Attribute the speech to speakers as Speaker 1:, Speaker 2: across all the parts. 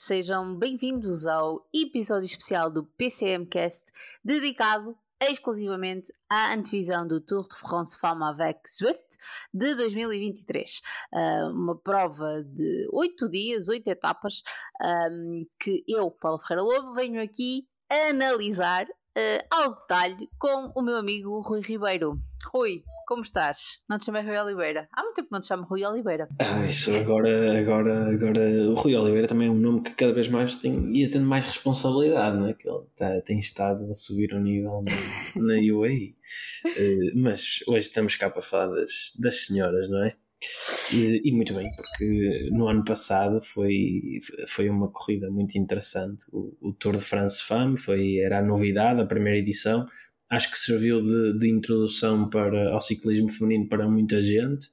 Speaker 1: Sejam bem-vindos ao episódio especial do PCMcast dedicado exclusivamente à antevisão do Tour de France Femme avec Swift de 2023. Uh, uma prova de oito dias, oito etapas, um, que eu, Paulo Ferreira Lobo, venho aqui analisar uh, ao detalhe com o meu amigo Rui Ribeiro. Rui, como estás? Não te chamei Rui Oliveira. Há muito tempo que não te chamo Rui Oliveira.
Speaker 2: Ah, isso agora, agora, agora. O Rui Oliveira também é um nome que cada vez mais tem, ia tendo mais responsabilidade, não é? Que ele tá, tem estado a subir o nível na, na UAE. Uh, mas hoje estamos cá para falar das, das senhoras, não é? E, muito bem, porque no ano passado foi, foi uma corrida muito interessante. O, o Tour de France Femme foi, era a novidade, a primeira edição. Acho que serviu de, de introdução para, ao ciclismo feminino para muita gente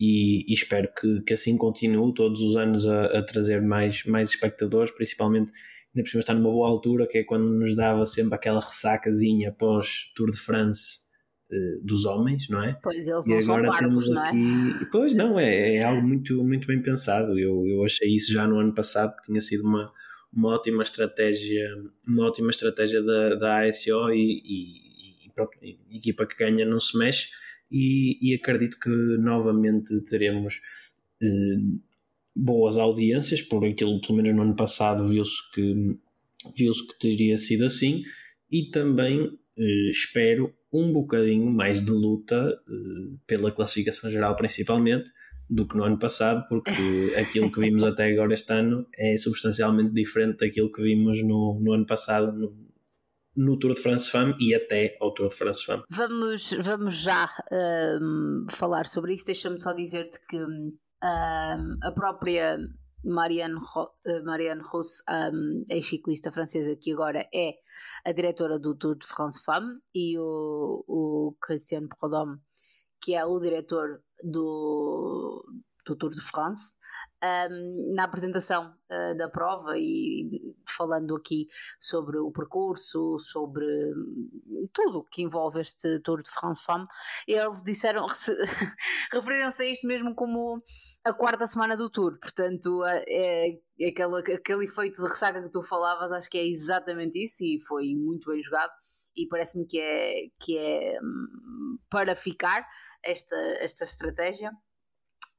Speaker 2: e, e espero que, que assim continue todos os anos a, a, trazer mais, mais espectadores, principalmente ainda por cima está numa boa altura, que é quando nos dava sempre aquela ressacazinha pós Tour de France uh, dos homens, não é?
Speaker 1: Pois eles e não agora são parvos, não é? Aqui...
Speaker 2: Pois não, é, é algo muito, muito bem pensado. Eu, eu achei isso já no ano passado que tinha sido uma, uma ótima estratégia, uma ótima estratégia da, da ASO e, e, e pronto, a equipa que ganha não se mexe e, e acredito que novamente teremos eh, boas audiências, por aquilo pelo menos no ano passado viu-se que viu-se que teria sido assim e também eh, espero um bocadinho mais de luta eh, pela classificação geral principalmente do que no ano passado, porque aquilo que vimos até agora este ano é substancialmente diferente daquilo que vimos no, no ano passado no, no Tour de France Femme e até ao Tour de France Femme.
Speaker 1: Vamos, vamos já um, falar sobre isso. Deixa-me só dizer-te que um, a própria Marianne, eh, Marianne Rousse, um, ex-ciclista francesa, que agora é a diretora do Tour de France Femme, e o, o Christian Prodhomme, que é o diretor do, do Tour de France, um, na apresentação uh, da prova e falando aqui sobre o percurso, sobre tudo que envolve este Tour de France Femme, eles disseram, referiram-se a isto mesmo como a quarta semana do Tour, portanto é, é aquele, aquele efeito de ressaca que tu falavas, acho que é exatamente isso e foi muito bem jogado e parece-me que é, que é hum, para ficar esta, esta estratégia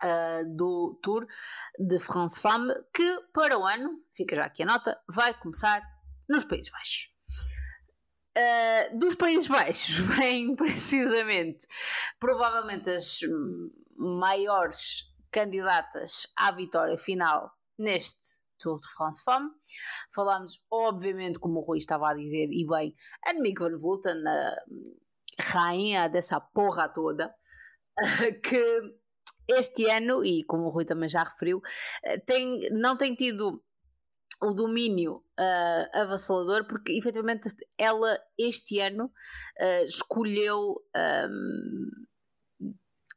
Speaker 1: uh, do Tour de France Femme, que para o ano, fica já aqui a nota, vai começar nos Países Baixos. Uh, dos Países Baixos vêm precisamente, provavelmente as maiores candidatas à vitória final neste Tour de France Femme. Falámos, obviamente, como o Rui estava a dizer, e bem, Annemiek van Vleuten, a rainha dessa porra toda, que este ano, e como o Rui também já referiu, tem, não tem tido o domínio uh, avassalador, porque efetivamente ela este ano uh, escolheu um,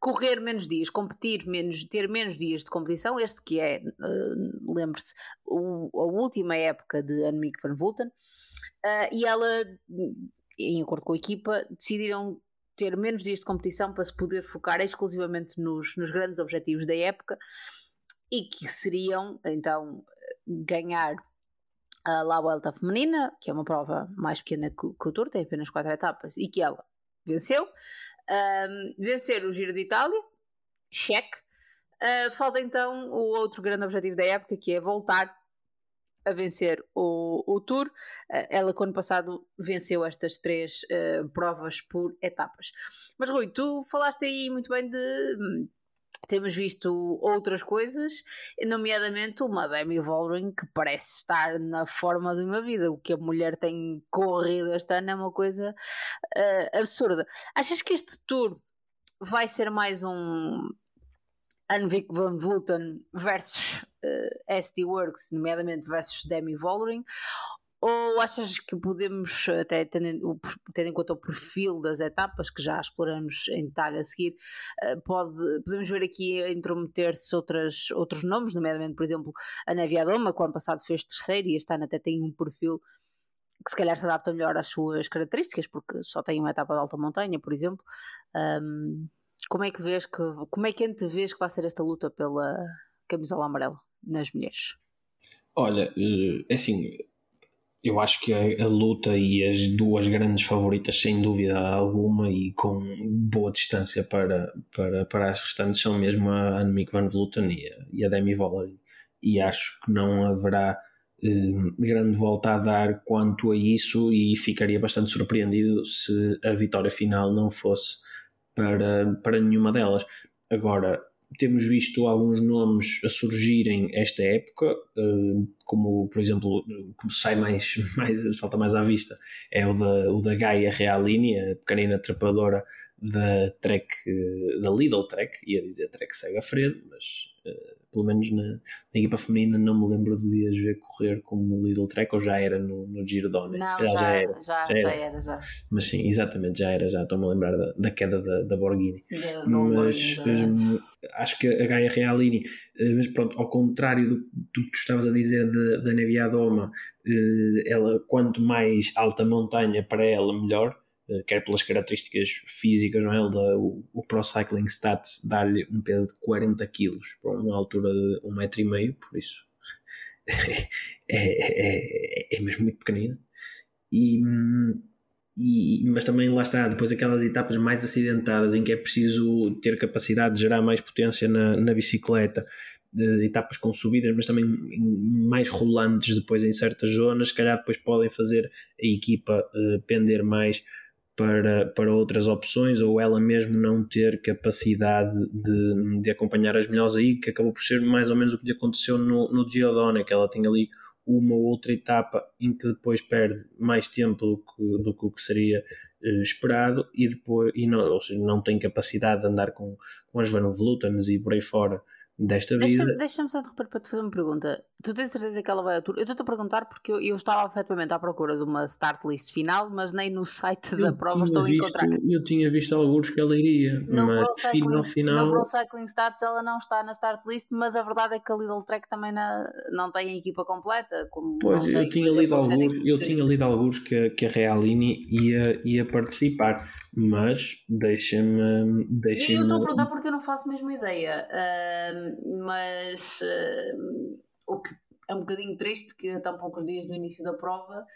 Speaker 1: correr menos dias, competir menos, ter menos dias de competição, este que é, uh, lembre-se, a última época de Annemiek van Vleuten, uh, e ela, em acordo com a equipa, decidiram ter menos dias de competição para se poder focar exclusivamente nos, nos grandes objetivos da época e que seriam, então, ganhar a La Vuelta Feminina, que é uma prova mais pequena que, que o Tour, tem apenas quatro etapas, e que ela venceu. Um, vencer o Giro de Itália, cheque. Uh, falta então o outro grande objetivo da época, que é voltar a vencer o, o Tour. Uh, ela, quando passado, venceu estas três uh, provas por etapas. Mas, Rui, tu falaste aí muito bem de hum, temos visto outras coisas, nomeadamente uma Demi Vollering que parece estar na forma de uma vida. O que a mulher tem corrido este ano é uma coisa uh, absurda. Achas que este tour vai ser mais um Anvik van Vleuten versus uh, eh, ST Works, nomeadamente versus Demi Vollering? Ou achas que podemos, até tendo, tendo, em conta o perfil das etapas, que já exploramos em detalhe a seguir, eh, pode, podemos ver aqui intrometer-se outros nomes, nomeadamente, por exemplo, a Neviadoma, que o ano passado fez terceiro e este ano até tem um perfil que se calhar se adapta melhor às suas características, porque só tem uma etapa de alta montanha, por exemplo. Um, como é que vês que como é que antevês que vai ser esta luta pela camisola amarela nas mulheres?
Speaker 2: Olha, eh, é assim, eu acho que a, a, luta e as duas grandes favoritas, sem dúvida alguma, e com boa distância para, para, para as restantes, são mesmo a Annemiek van Vleuten e a, e a Demi Vollering. E acho que não haverá eh, grande volta a dar quanto a isso, e ficaria bastante surpreendido se a vitória final não fosse para, para nenhuma delas. Agora, temos visto alguns nomes a surgirem esta época, eh, como por exemplo, como sai mais, mais salta mais à vista, é o da, o da Gaia Realini, a pequenina trepadora da Trek, da Lidl Trek, ia dizer Trek Sega Fredo, mas uh, pelo menos na, na, equipa feminina não me lembro de as ver correr como Lidl Trek ou já era no, no Giro.
Speaker 1: Não, já, já, era, já, já, era. era. já.
Speaker 2: Mas sim, exatamente, já era, já estou-me a lembrar da, da queda da, da Borghini. mas um, acho que a Gaia Realini, uh, mas pronto, ao contrário do, do, que tu estavas a dizer da Neviadoma, uh, ela quanto mais alta montanha para ela, melhor eh, quer pelas características físicas, não é? o, o Pro Cycling Stats dá-lhe um peso de 40 kg para uma altura de 1,5m, por isso é, é, é, mesmo muito pequenino. E, e, mas também lá está, depois aquelas etapas mais acidentadas em que é preciso ter capacidade de gerar mais potência na, na bicicleta, de etapas com subidas, mas também mais rolantes depois em certas zonas, se calhar depois podem fazer a equipa uh, pender mais para, para outras opções ou ela mesmo não ter capacidade de, de acompanhar as melhores aí, que acabou por ser mais ou menos o que lhe aconteceu no, no Girodone, que ela tinha ali uma ou outra etapa em que depois perde mais tempo do que, do que seria uh, esperado e depois e não, ou seja, não tem capacidade de andar com, com as Van Vlutens e por aí fora desta vida.
Speaker 1: Deixa-me deixa só interromper para te fazer uma pergunta. Tu tens certeza que ela vai à tour? Eu estou-te a perguntar porque eu, eu, estava efetivamente à procura de uma start list final, mas nem no site eu da prova estou a encontrar.
Speaker 2: Eu tinha visto alguns que ela iria, no mas Cycling, final...
Speaker 1: No Pro Cycling Stats ela não está na start list, mas a verdade é que a Lidl Trek também na, não tem a equipa completa.
Speaker 2: pois, eu, tinha lido alguns, eu tinha lido alguns que, que a Realini ia, ia participar mas deixa-me. Deixa
Speaker 1: eu estou a perguntar porque eu não faço a mesma ideia, uh, mas uh, o que é um bocadinho triste que há tão poucos dias do início da prova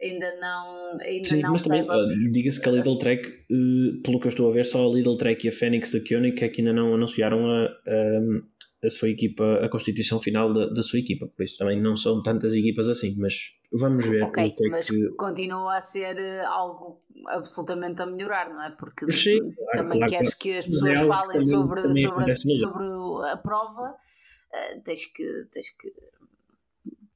Speaker 1: ainda não ainda
Speaker 2: Sim,
Speaker 1: não
Speaker 2: mas também diga-se que a Lidl Trek uh, pelo que eu estou a ver só a Lidl Trek e a Fênix da Koenig é que ainda não anunciaram a, a, a sua equipa a constituição final da, da sua equipa por isso também não são tantas equipas assim mas Vamos ver.
Speaker 1: Ok, que é mas que... continua a ser eh, algo absolutamente a melhorar, não é? Porque
Speaker 2: Sim,
Speaker 1: também
Speaker 2: claro,
Speaker 1: queres claro. que as pessoas é falem sobre, sobre, sobre a prova, uh, tens, que, tens que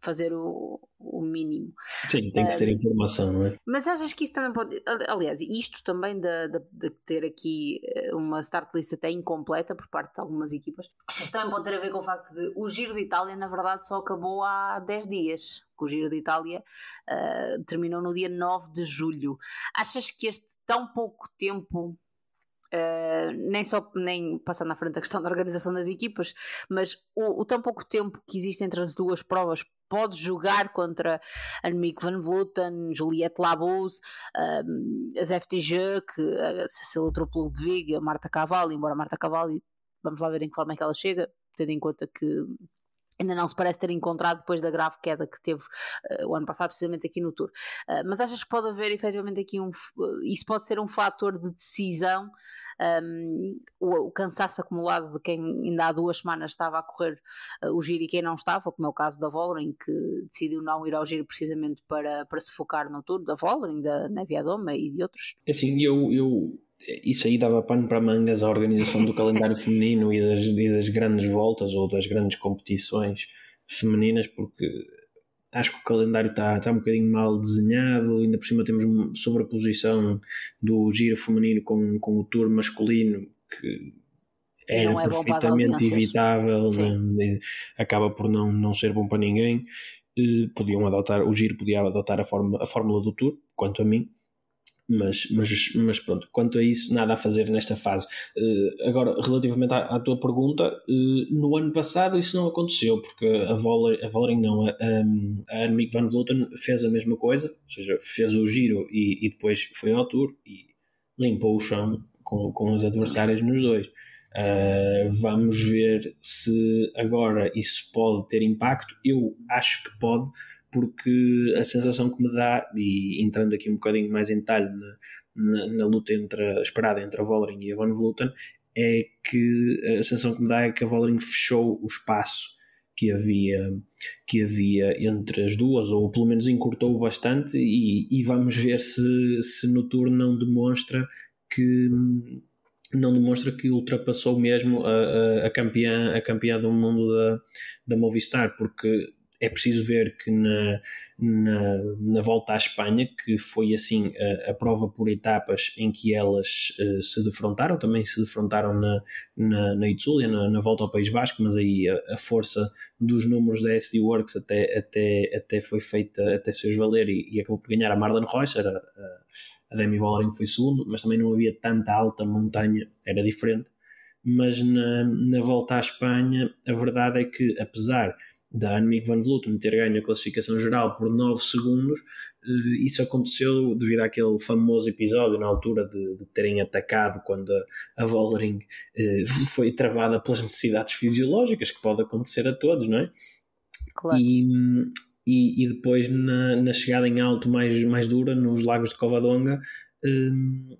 Speaker 1: fazer o, o mínimo.
Speaker 2: Sim, tem que ser informação, não é?
Speaker 1: Mas achas que isso também pode. Aliás, isto também de, de, de, ter aqui eh, uma start list até incompleta por parte de algumas equipas, achas que também pode ter a ver com o facto de o Giro de Itália, na verdade, só acabou há 10 dias. O Giro de Itália uh, terminou no dia 9 de julho. Achas que este tão pouco tempo Uh, nem só nem passando na frente da questão da organização das equipas, mas o, o, tão pouco tempo que existe entre as duas provas pode jogar contra Annemiek van Vleuten, Juliette Labous, um, as FTG, que a Cecília Tropolo de Vig, a Marta Cavalli, embora Marta Cavalli, vamos lá ver em que forma é que ela chega, tendo em conta que ainda não se parece ter encontrado depois da grave queda que teve uh, o ano passado, precisamente aqui no Tour. Uh, mas achas que pode haver efetivamente aqui um. Uh, isso pode ser um fator de decisão, um, o, o, cansaço acumulado de quem ainda há duas semanas estava a correr o giro e quem não estava, como é o caso da Vollering, que decidiu não ir ao giro precisamente para, para se focar no Tour, da Vollering, da Neviadoma e de outros?
Speaker 2: É assim, eu, eu isso aí dava pano para mangas a organização do calendário feminino e das, e das grandes voltas ou das grandes competições femininas, porque acho que o calendário está, está um bocadinho mal desenhado, ainda por cima temos sobreposição do giro feminino com, com o tour masculino, que era é perfeitamente evitável, né? acaba por não, não ser bom para ninguém. podiam adotar, o Giro podia adotar a, forma, a fórmula do Tour, quanto a mim, mas, mas, mas pronto, quanto a isso, nada a fazer nesta fase. Uh, agora, relativamente à, à tua pergunta, uh, no ano passado isso não aconteceu, porque a Vollering, a Vollering não, a, a Annemiek van Vleuten fez a mesma coisa, ou seja, fez o giro e, e depois foi ao Tour e limpou o chão com, com os adversários nos dois. Uh, vamos ver se agora isso pode ter impacto. Eu acho que pode, porque a sensação que me dá, e entrando aqui um bocadinho mais em detalhe na, na, na luta entre, esperada entre a Vollering e a Van Vleuten, é que a sensação que me dá é que a Vollering fechou o espaço que havia, que havia entre as duas, ou pelo menos encurtou bastante, e, e vamos ver se, se no Tour não demonstra que não demonstra que ultrapassou mesmo a, a, a, campeã, a campeã do mundo da, da Movistar, porque é preciso ver que na, na, na, volta à Espanha, que foi assim a, a prova por etapas em que elas uh, se defrontaram, também se defrontaram na, na, na Itzulia, na, na volta ao País Basco, mas aí a, a, força dos números da SD Works até, até, até foi feita, até se fez valer e, e acabou por ganhar a Marlon Reusser, a, a Demi Vollering foi segundo, mas também não havia tanta alta montanha, era diferente. Mas na, na volta à Espanha, a verdade é que, apesar da Annemiek van Vleuten ter ganho a classificação geral por 9 segundos, eh, isso aconteceu devido àquele famoso episódio na altura de, de terem atacado quando a, a Vollering eh, foi travada pelas necessidades fisiológicas, que pode acontecer a todos, não é? Claro. E, e, e depois na, na, chegada em alto mais, mais dura, nos lagos de Covadonga, hum,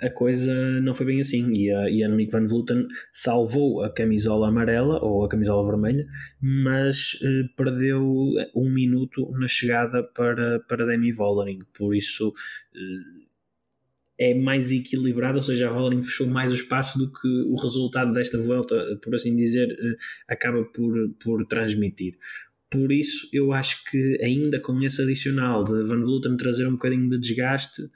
Speaker 2: a coisa não foi bem assim e a, e a Annemiek van Vleuten salvou a camisola amarela ou a camisola vermelha mas eh, perdeu um minuto na chegada para, para Demi Vollering por isso eh, é mais equilibrado, ou seja, a Vollering fechou mais o espaço do que o resultado desta volta, por assim dizer, eh, acaba por, por transmitir. Por isso, eu acho que ainda com esse adicional de Van Vleuten trazer um bocadinho de desgaste,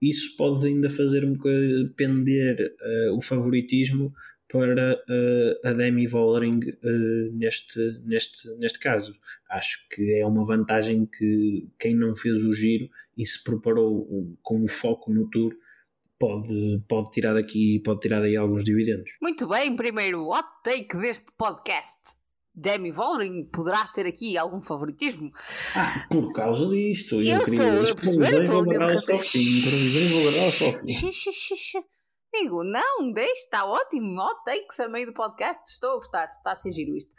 Speaker 2: isso pode ainda fazer um bocadinho pender uh, o favoritismo para uh, a Demi Vollering uh, neste, neste, neste caso. Acho que é uma vantagem que quem não fez o giro e se preparou com o foco no Tour pode, pode tirar daqui pode tirar daí alguns dividendos.
Speaker 1: Muito bem, primeiro hot take deste podcast. Demi Vollering poderá ter aqui algum favoritismo?
Speaker 2: Ah, por causa disto.
Speaker 1: Eu, eu estou a perceber, estou a Amigo, não, deixe, está ótimo, hot takes a meio do podcast, estou a gostar, está a ser giro isto.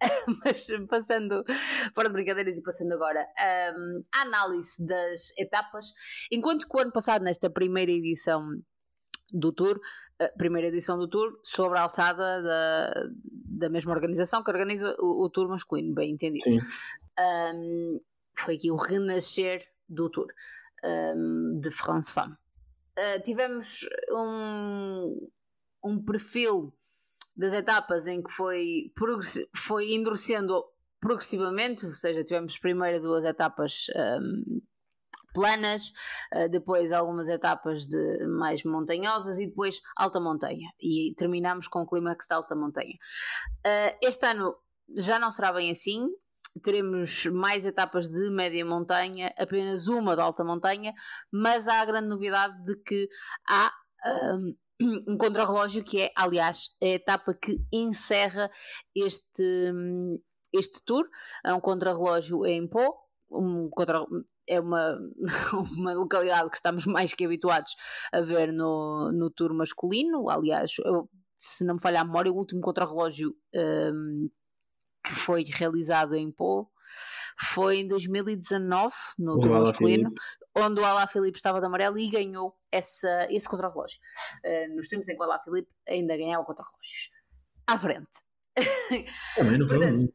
Speaker 1: Mas passando, fora de brincadeiras e passando agora, um, a análise das etapas, enquanto que o ano passado, nesta primeira edição do Tour, primeira edição do Tour, sobre a alçada da, da mesma organização que organiza o, o Tour masculino, bem entendido. Um, foi aqui o renascer do Tour um, de France Femme. Uh, tivemos um, um perfil das etapas em que foi, foi endurecendo progressivamente, ou seja, tivemos primeiro duas etapas um, planas, uh, depois algumas etapas de mais montanhosas e depois alta montanha. E terminamos com o clímax da alta montanha. Uh, este ano já não será bem assim. Teremos mais etapas de média montanha, apenas uma de alta montanha, mas há a grande novidade de que há um, um contrarrelógio que é, aliás, a etapa que encerra este, este tour. É um contrarrelógio em Pó, um contra, é uma, uma localidade que estamos mais que habituados a ver no, no tour masculino. Aliás, eu, se não me falha a memória, o último contrarrelógio um, que foi realizado em Pô foi em 2019, no o tour masculino, onde o Alá Filipe estava de amarelo e ganhou essa, esse contrarrelógio. Uh, nos tempos em que o Alá Filipe ainda ganhava contrarrelógios. À frente.
Speaker 2: Também não foi Portanto,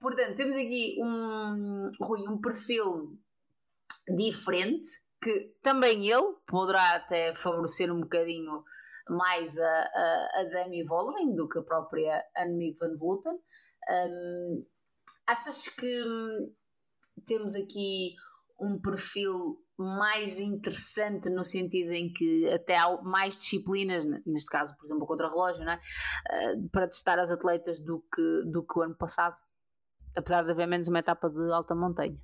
Speaker 1: portanto, temos aqui um, Rui, um perfil diferente, que também ele poderá até favorecer um bocadinho mais a, a, a Demi Vollering do que a própria Annemiek van Vleuten. Um, achas que hum, temos aqui um perfil mais interessante no sentido em que até há mais disciplinas, neste caso, por exemplo, contra relógio, não é? Uh, para testar as atletas do que, do que o ano passado? apesar de haver menos uma etapa de alta montanha.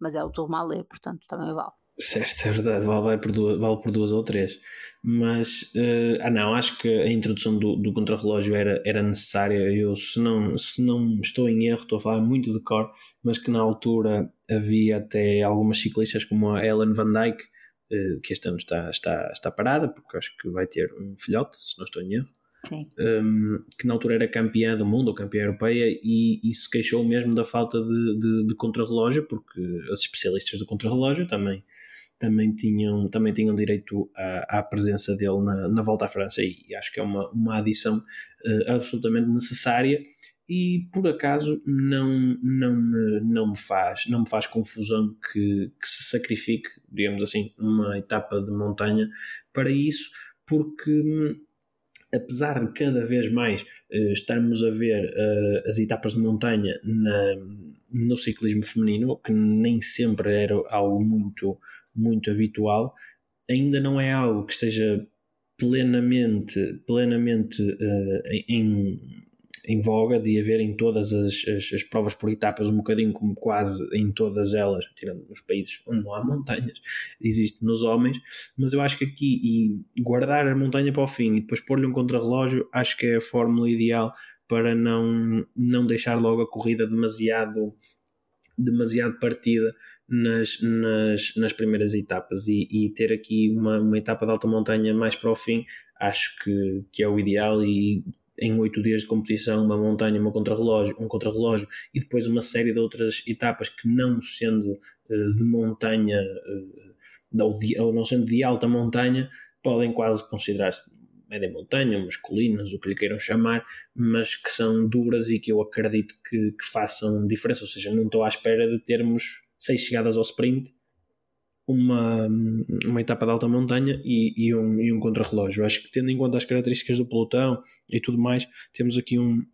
Speaker 1: Mas é o Tourmalet, portanto também vale.
Speaker 2: Certo, é verdade, vale por duas, vale por duas ou três. Mas, uh, ah não, acho que a introdução do, do contrarrelógio era, era necessária. Eu, se não, se não estou em erro, estou a falar muito de cor, mas que na altura havia até algumas ciclistas como a Ellen Van Dyke, uh, que este ano está, está, está parada, porque acho que vai ter um filhote, se não estou em erro. Um, que na altura era campeã do mundo ou campeã europeia e, e se queixou mesmo da falta de, de, de contrarrelógio, porque os especialistas do contrarrelógio também, também, tinham, também tinham direito à, à presença dele na, na volta à França e acho que é uma, uma adição uh, absolutamente necessária e por acaso não, não, me, não, me faz, não me faz confusão que, que se sacrifique, digamos assim, uma etapa de montanha para isso, porque hum, apesar de cada vez mais uh, estarmos a ver uh, as etapas de montanha na, no ciclismo feminino, que nem sempre era algo muito, muito habitual, ainda não é algo que esteja plenamente, plenamente uh, em, em voga de haver em todas as, as, as, provas por etapas, um bocadinho como quase em todas elas, tirando nos países onde não há montanhas, existe nos homens, mas eu acho que aqui e guardar a montanha para o fim e depois pôr-lhe um contrarrelógio, acho que é a fórmula ideal para não, não deixar logo a corrida demasiado demasiado partida nas, nas, nas primeiras etapas. E, e ter aqui uma, uma etapa de alta montanha mais para o fim acho que, que é o ideal e em oito dias de competição, uma montanha, uma contrarrelógio, um contrarrelógio e depois uma série de outras etapas que não sendo uh, de montanha uh, ou, não sendo de alta montanha, podem quase considerar-se média montanha, masculinas, o que lhe queiram chamar, mas que são duras e que eu acredito que, que façam diferença. Ou seja, não estou à espera de termos seis chegadas ao sprint uma, uma etapa de alta montanha e, e um, e um contrarrelógio. Acho que tendo em conta as características do pelotão e tudo mais, temos aqui um,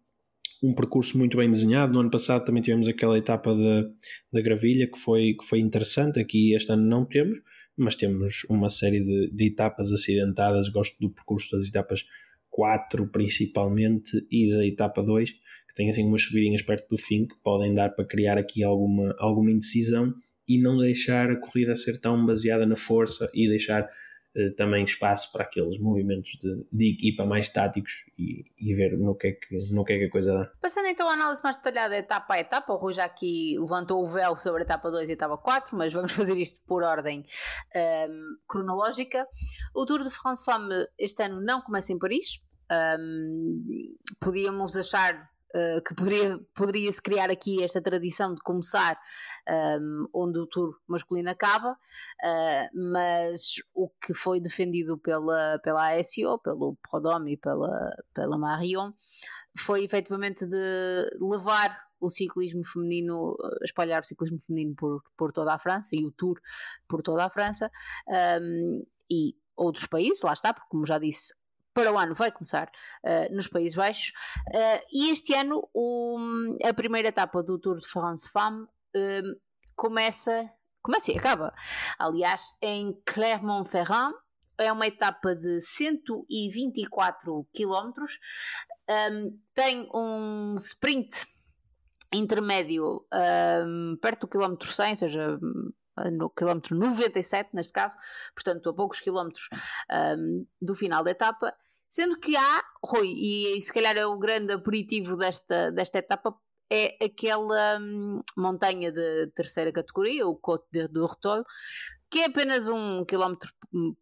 Speaker 2: um percurso muito bem desenhado. No ano passado também tivemos aquela etapa da, da gravilha que foi, que foi interessante. Aqui este ano não temos, mas temos uma série de, de etapas acidentadas. Gosto do percurso das etapas 4 principalmente e da etapa 2, que tem assim umas subidinhas perto do fim que podem dar para criar aqui alguma, alguma indecisão e não deixar a corrida ser tão baseada na força e deixar uh, também espaço para aqueles movimentos de, de equipa mais táticos e, e, ver no que, é que, no que é que a coisa dá.
Speaker 1: Passando então à análise mais detalhada etapa a etapa, o Rui já aqui levantou o véu sobre a etapa 2 e a etapa 4, mas vamos fazer isto por ordem um, ehm, cronológica. O Tour de France Femme este ano não começa em Paris. Um, ehm, podíamos achar uh, que poderia, poderia-se criar aqui esta tradição de começar um, onde o tour masculino acaba, uh, mas o que foi defendido pela, pela ASO, pelo Prodome e pela, pela Marion, foi efetivamente de levar o ciclismo feminino, espalhar o ciclismo feminino por, por toda a França e o Tour por toda a França um, e outros países, lá está, porque como já disse, para o ano vai começar uh, nos Países Baixos. Uh, e este ano o, a primeira etapa do Tour de France Femme uh, começa, começa e acaba, aliás, em Clermont-Ferrand. É uma etapa de 124 km. Um, tem um sprint intermédio um, perto do quilómetro 100, ou seja, no quilómetro 97, neste caso, portanto, a poucos quilómetros um, do final da etapa, Sendo que há, Rui, e se calhar é o grande aperitivo desta, desta etapa, é aquela hum, montanha de terceira categoria, o Côte de, do Retol, que é apenas um quilómetro hum,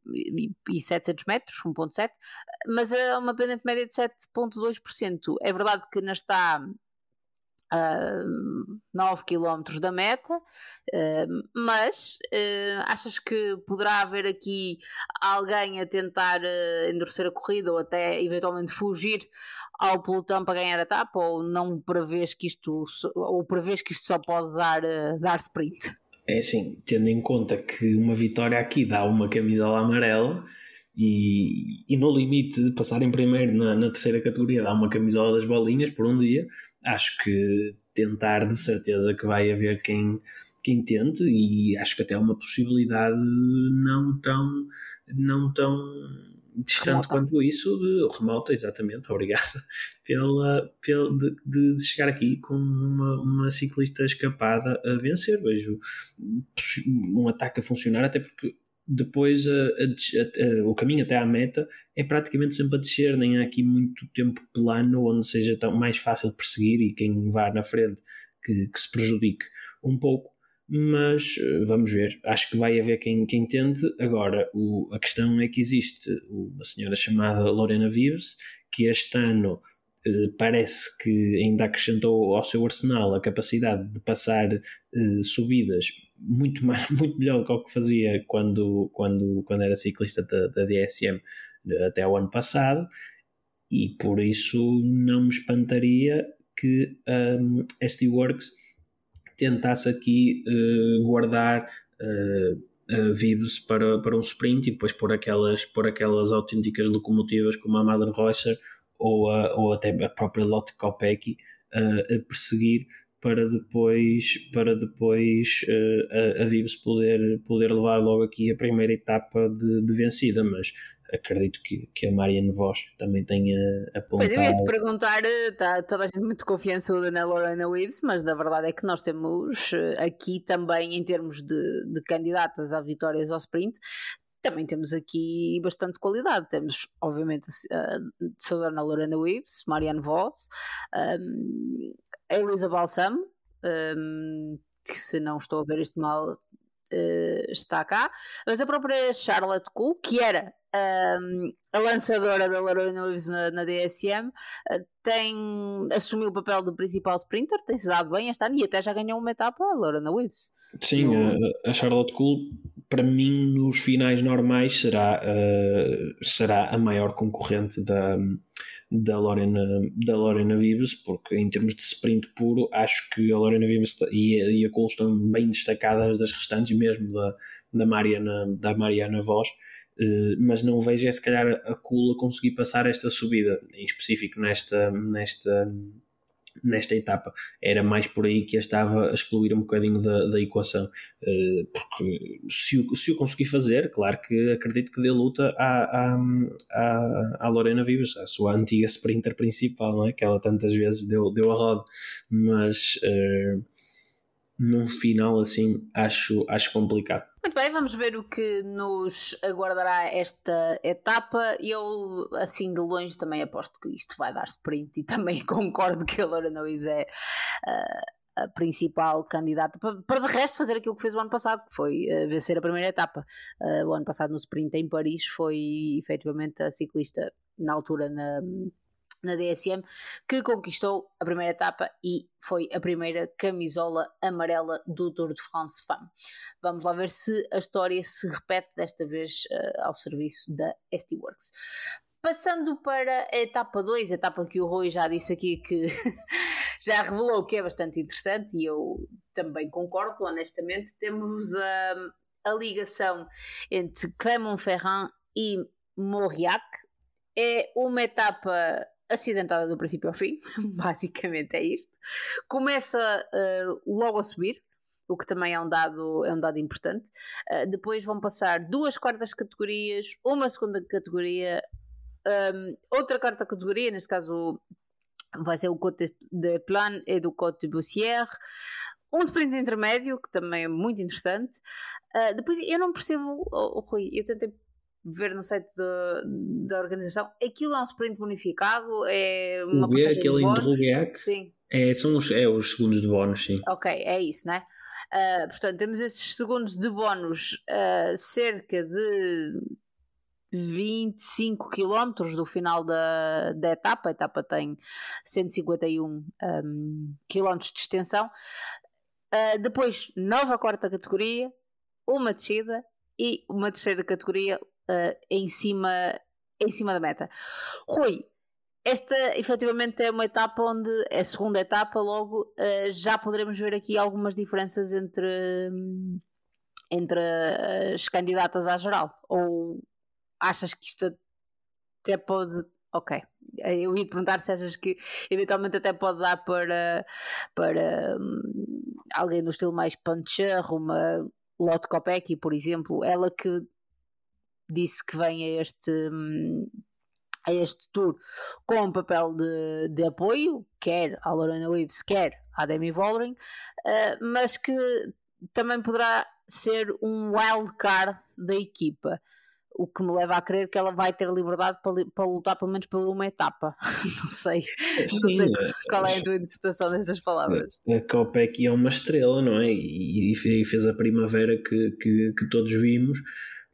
Speaker 1: e 700 metros, 1.7, mas é uma pendente média de 7.2%. É verdade que não está a 9 km da meta, uh, mas uh, achas que poderá haver aqui alguém a tentar uh, endurecer a corrida ou até eventualmente fugir ao pelotão para ganhar a etapa ou não prevês que isto ou prevês que isto só pode dar, dar sprint?
Speaker 2: É assim, tendo em conta que uma vitória aqui dá uma camisola amarela e, e no limite de passar em primeiro na, na, terceira categoria dá uma camisola das bolinhas por um dia, acho que tentar de certeza que vai haver quem, quem tente e acho que até é uma possibilidade não tão não tão distante remota. quanto isso, de, remota, exatamente, obrigado, pela, pela, de, de, chegar aqui com uma, uma ciclista escapada a vencer. Vejo um ataque a funcionar, até porque depois a, a, a, o caminho até à meta é praticamente sempre a descer, nem há aqui muito tempo plano onde seja tão mais fácil de perseguir e quem vá na frente que, que se prejudique um pouco mas eh, vamos ver. Acho que vai haver quem, quem. Agora, o, a questão é que existe uma senhora chamada Lorena Vives, que este ano eh, parece que ainda acrescentou ao seu arsenal a capacidade de passar eh, subidas muito, mais, muito melhor do que o que fazia quando, quando, quando era ciclista da, da DSM até o ano passado, e por isso não me espantaria que um, ST Works tentasse aqui uh, guardar uh, uh, Vibes para, para um sprint e depois pôr aquelas, pôr aquelas autênticas locomotivas como a Madden Reusser ou, a, ou até a própria Lotte Kopecky uh, a perseguir para depois, para depois uh, a, a Vibes poder, poder levar logo aqui a primeira etapa de, de vencida, mas acredito que, que a Marianne Voss também tenha apontado.
Speaker 1: Pois eu ia te perguntar, está toda a gente muito confiançuda na Lorena Weaves, mas a verdade é que nós temos eh, aqui também, em termos de, de candidatas a vitórias ao sprint, também temos aqui bastante qualidade. Temos, obviamente, a Susana Lorena Weaves, Marianne Voss, um, a Elisa Balsam, um, que se não estou a ver isto mal, uh, está cá, mas a própria Charlotte Cool, que era um, a lançadora da Lorena Weaves na, na DSM, uh, tem, assumiu o papel do principal sprinter, tem-se dado bem este ano e até já ganhou uma etapa a Lorena Weaves.
Speaker 2: Sim, a, a Charlotte Cool para mim nos finais normais será, uh, será a maior concorrente da, da, Lorena, da Lorena Vives, porque em termos de sprint puro acho que a Lorena Vives e a, e a Cole estão bem destacadas das restantes, mesmo da, da Mariana, da Mariana Voz, uh, mas não vejo é se calhar a Cole conseguir passar esta subida, em específico nesta, nesta nesta etapa. Era mais por aí que eu estava a excluir um bocadinho da, da equação. Uh, porque se o, se o conseguir fazer, claro que acredito que dê luta à, à, à, à Lorena Vives, a sua antiga sprinter principal, não é? que ela tantas vezes deu, deu a roda. Mas uh, num final assim acho, acho complicado.
Speaker 1: Muito bem, vamos ver o que nos aguardará esta etapa. Eu, assim de longe, também aposto que isto vai dar sprint e também concordo que a Lorena Ives é uh, a principal candidata para, para, de resto fazer aquilo que fez o ano passado, que foi uh, vencer a primeira etapa. Uh, o ano passado no sprint em Paris foi efetivamente a ciclista na altura na na DSM, que conquistou a primeira etapa e foi a primeira camisola amarela do Tour de France Femme. Vamos lá ver se a história se repete desta vez uh, ao serviço da ST Works. Passando para a etapa 2, a etapa que o Rui já disse aqui que já revelou que é bastante interessante e eu também concordo, honestamente, temos a, a ligação entre Clermont-Ferrand e Mauriac. É uma etapa acidentada do princípio ao fim, basicamente é isto. Começa uh, logo a subir, o que também é um dado, é um dado importante. Uh, depois vão passar duas quartas categorias, uma segunda categoria, um, ehm, outra quarta categoria, neste caso vai ser o Côte de Plan e do Côte de Bussière. Um sprint intermédio, que também é muito interessante. Uh, depois, eu não percebo, oh, oh, Rui, eu tentei ver no site da organização, aquilo é um sprint bonificado, é uma
Speaker 2: o B, aquele em Drugiac, sim. É, são os, é os segundos de bónus, sim.
Speaker 1: Ok, é isso, né? Uh, portanto, temos esses segundos de bónus uh, cerca de 25 km do final da, da etapa. A etapa tem 151 um, km de extensão. Uh, depois, nova quarta categoria, uma descida e uma terceira categoria, uh, em, cima, em cima da meta. Rui, esta efetivamente é uma etapa onde, é a segunda etapa, logo uh, já poderemos ver aqui algumas diferenças entre, entre as candidatas à geral. Ou achas que isto até pode. Ok, eu ia perguntar se achas que eventualmente até pode dar para, para um, alguém no estilo mais puncher, uma Lotte Kopecky, por exemplo, ela que disse que vem a este. Hum, a este tour com um papel de, de apoio, quer à Lorena Wibbs, quer à Demi Vollering, uh, mas que também poderá ser um wild card da equipa o que me leva a crer que ela vai ter liberdade para, para lutar pelo menos por uma etapa. não sei, Sim, não sei qual é a tua interpretação dessas palavras.
Speaker 2: A Copec é uma estrela, não é? E, e fez a primavera que, que, que, todos vimos,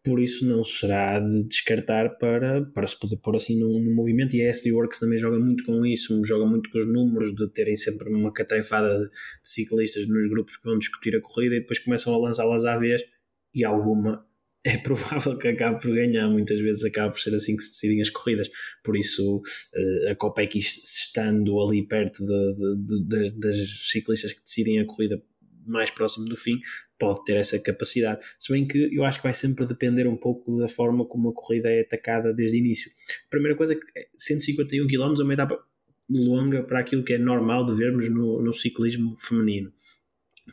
Speaker 2: por isso não será de descartar para, para se poder pôr assim no, no movimento. E a SD Works também joga muito com isso, joga muito com os números, de terem sempre uma catrefada de, ciclistas nos grupos que vão discutir a corrida e depois começam a lançá-las à vez e alguma é provável que acabe por ganhar. Muitas vezes acaba por ser assim que se decidem as corridas. Por isso, eh, a Copec estando ali perto de, de, de, das ciclistas que decidem a corrida mais próximo do fim, pode ter essa capacidade. Se bem que eu acho que vai sempre depender um pouco da forma como a corrida é atacada desde o início. A primeira coisa é que 151 km é uma etapa longa para aquilo que é normal de vermos no, no ciclismo feminino.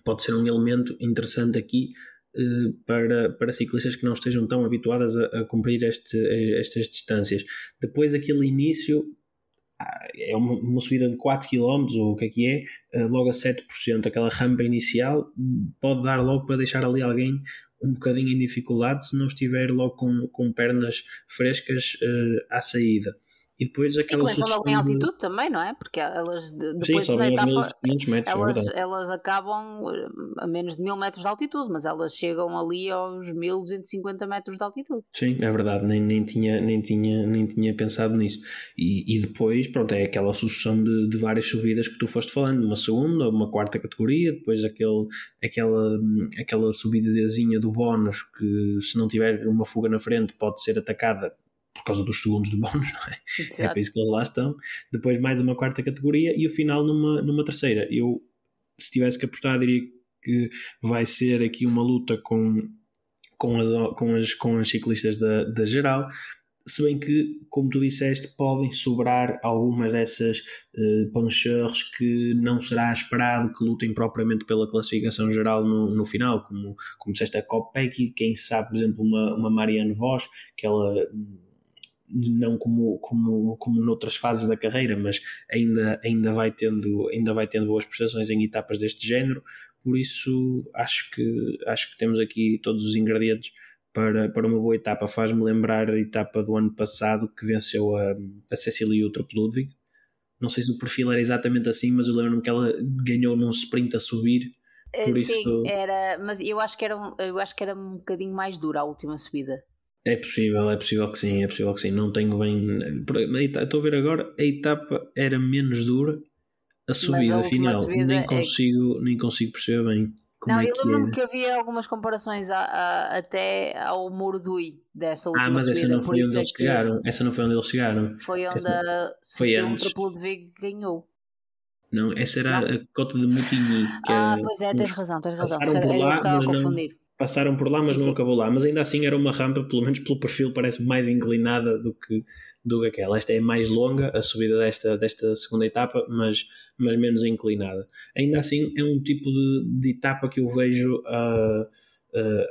Speaker 2: Pode ser um elemento interessante aqui eh, para, para ciclistas que não estejam tão habituadas a, a cumprir este, estas distâncias. Depois, aquele início é uma, uma, subida de 4 km, ou o que é que é, eh, logo a 7%. Aquela rampa inicial pode dar logo para deixar ali alguém um bocadinho em dificuldade se não estiver logo com, com pernas frescas uh, à saída. E depois aquela
Speaker 1: e começam logo em altitude de... também, não é? Porque elas depois
Speaker 2: Sim,
Speaker 1: da
Speaker 2: etapa metros,
Speaker 1: elas,
Speaker 2: é
Speaker 1: elas acabam eh, a menos de mil metros de altitude, mas elas chegam ali aos 1250 metros de altitude.
Speaker 2: Sim, é verdade, nem, nem, tinha, nem, tinha, nem tinha pensado nisso. E, e depois, pronto, é aquela sucessão de, de várias subidas que tu foste falando, uma segunda, uma quarta categoria, depois aquele, aquela, aquela subidazinha do bónus que se não tiver uma fuga na frente pode ser atacada por causa dos segundos de bónus, não é? Exato. É para isso que eles lá estão. Depois mais uma quarta categoria e o final numa, numa terceira. Eu, se tivesse que apostar, diria que vai ser aqui uma luta com, com, as, com, as, com as ciclistas da, da geral. Se bem que, como tu disseste, podem sobrar algumas dessas uh, poncheurs que não será esperado que lutem propriamente pela classificação geral no, no final, como, como disseste a Copec, quem sabe, por exemplo, uma, uma Marianne Vos, que ela não como, como, como noutras fases da carreira, mas ainda, ainda, vai tendo, ainda vai tendo boas prestações em etapas deste género, por isso acho que, acho que temos aqui todos os ingredientes para, para uma boa etapa. Faz-me lembrar a etapa do ano passado que venceu a, a Cecília Utrup Ludwig. Não sei se o perfil era exatamente assim, mas eu lembro-me que ela ganhou num sprint a subir.
Speaker 1: Por Sim, isso... era, mas eu acho, que era, eu acho que era um bocadinho mais dura a última subida.
Speaker 2: É possível, é possível que sim, é possível que sim. Não tenho bem. Estou a ver agora, a etapa era menos dura, a subida a final. Subida nem, é consigo, é... nem consigo perceber bem.
Speaker 1: Como não, é eu lembro-me que, havia algumas comparações a, a, até ao Muro do I dessa última
Speaker 2: Ah, mas
Speaker 1: subida,
Speaker 2: essa não foi onde é eles chegaram. Essa não foi onde eles chegaram.
Speaker 1: Foi onde essa... a antes. de Vigo ganhou.
Speaker 2: Não, essa era não. a cota de Mutigny.
Speaker 1: ah, é, pois é, tens razão, tens razão. Passaram por lá, estava a confundir.
Speaker 2: Passaram por lá, mas sim, não sim. acabou lá. Mas ainda assim era uma rampa, pelo menos pelo perfil, parece mais inclinada do que, do que aquela. Esta é mais longa, a subida desta, desta segunda etapa, mas, mas menos inclinada. Ainda assim, é um tipo de, de etapa que eu vejo a,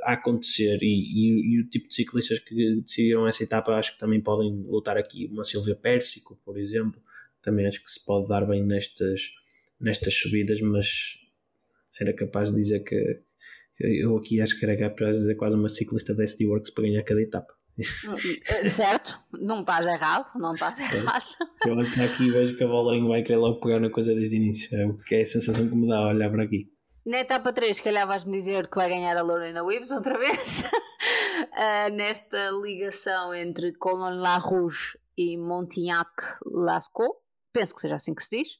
Speaker 2: a acontecer e, e, e, o tipo de ciclistas que decidiram essa etapa acho que também podem lutar aqui. Uma Silvia Pérsico, por exemplo, também acho que se pode dar bem nestas, nestas subidas, mas era capaz de dizer que eu aqui acho que era capaz de dizer quase uma ciclista da SD Works para ganhar cada etapa.
Speaker 1: Eh, certo, não estás errado, não estás errado.
Speaker 2: Eu olho para aqui e vejo que a Valerinho vai querer logo pegar na coisa desde o início. É, que é a sensação que me dá a olhar para aqui.
Speaker 1: Na etapa 3, se calhar vais-me dizer que vai ganhar a Lorena Wibbs outra vez. uh, nesta ligação entre Colon La Rouge e Montignac Lascaux penso que seja assim que se diz,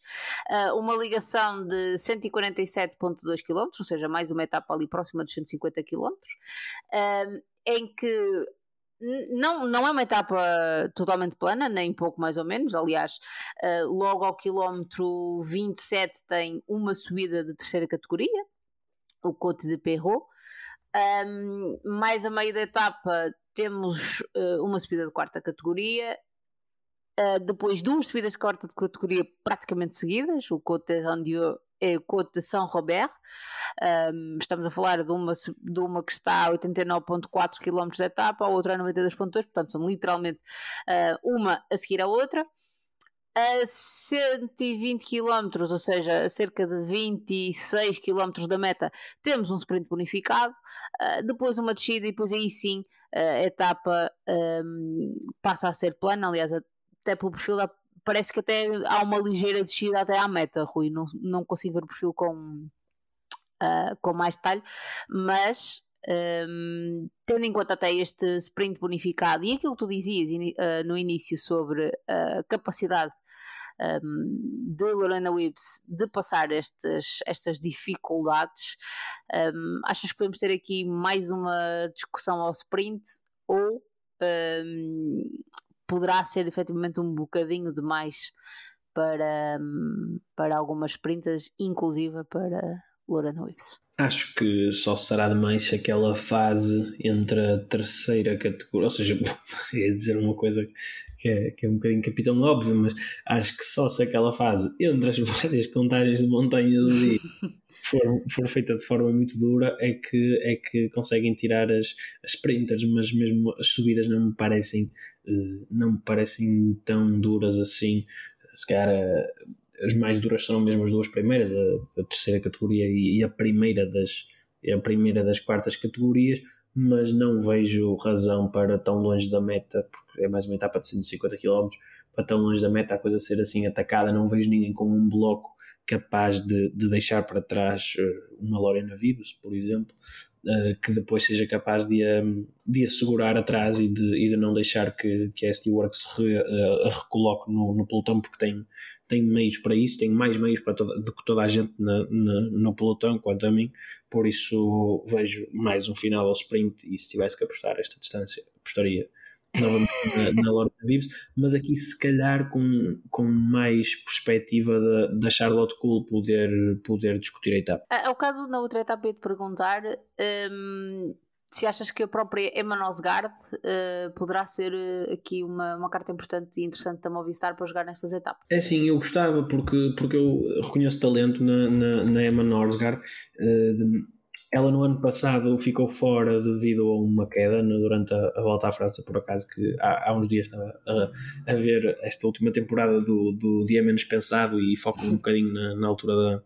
Speaker 1: uh, uma ligação de 147,2 km, ou seja, mais uma etapa ali próxima dos 150 km, uh, em que não, não é uma etapa totalmente plana, nem pouco mais ou menos. Aliás, uh, logo ao quilómetro 27 tem uma subida de terceira categoria, o Côte de Perrault. Um, mais a meio da etapa temos uma subida de quarta categoria Uh, depois duas subidas de quarta de categoria praticamente seguidas, o Côte Randieu é Côte de Saint-Robert. Um, estamos a falar de uma, de uma que está a 89,4 km de etapa, a outra a 92,2, portanto são literalmente uh, uma a seguir a outra. A 120 km, ou seja, a cerca de 26 km da meta, temos um sprint bonificado, uh, depois uma descida e depois aí sim a etapa um, passa a ser plana. Aliás, até pelo perfil da parece que até há uma ligeira descida até à meta, Rui. Não, não consigo ver o perfil com, uh, com mais detalhe, mas um, tendo em conta até este sprint bonificado e aquilo que tu dizias uh, no início sobre a capacidade um, de Lorena Wibbs de passar estas, estas dificuldades, um, achas que podemos ter aqui mais uma discussão ao sprint ou um, poderá ser efetivamente um bocadinho demais para, para algumas sprintas, inclusive para Lorena Wibbs.
Speaker 2: Acho que só será demais se aquela fase entre a terceira categoria, ou seja, ia dizer uma coisa que é, que é um bocadinho capitão óbvio, mas acho que só se aquela fase entre as várias contagens de montanha do dia for, for feita de forma muito dura é que, é que conseguem tirar as, as sprinters, mas mesmo as subidas não me parecem não me parecem tão duras assim. Se calhar eh, as mais duras serão mesmo as duas primeiras, a, a terceira categoria e, e, a primeira das a primeira das quartas categorias, mas não vejo razão para tão longe da meta, porque é mais uma etapa de 150 km, para tão longe da meta a coisa ser assim atacada, não vejo ninguém com um bloco capaz de, de deixar para trás eh, uma Lorena Vibes, por exemplo, uh, que depois seja capaz de, um, de assegurar atrás e de, e de não deixar que, que a SD Works re, uh, a recoloque no, no pelotão, porque tem, tem meios para isso, tem mais meios para toda, do que toda a gente na, na, no pelotão, quanto a mim, por isso vejo mais um final ao sprint e se tivesse que apostar esta distância, apostaria novamente na, na Lorena Vives, mas aqui se calhar com, com mais perspectiva da, da Charlotte Cool poder, poder discutir a etapa.
Speaker 1: Ao bocado na outra etapa ia te perguntar hum, se achas que a própria Emma Nosgard uh, poderá ser uh, aqui uma, uma carta importante e interessante da Movistar para jogar nestas etapas.
Speaker 2: É sim, eu gostava porque, porque eu reconheço talento na, na, na Emma Nosgard. Uh, ela no ano passado ficou fora devido a uma queda durante a, a, volta à França, por acaso, que há, há uns dias estava a, a, ver esta última temporada do, do Dia Menos Pensado e foco um bocadinho na, na altura da,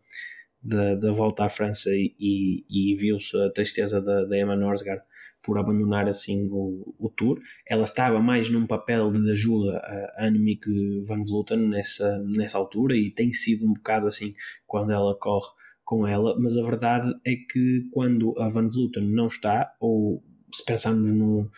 Speaker 2: da, da, volta à França e, e, e viu-se a tristeza da, da Emma Norsgaard por abandonar assim o, o tour. Ela estava mais num papel de ajuda a Annemiek van Vleuten nessa, nessa altura e tem sido um bocado assim quando ela corre com ela, mas a verdade é que quando a Van Vleuten não está, ou se pensarmos no,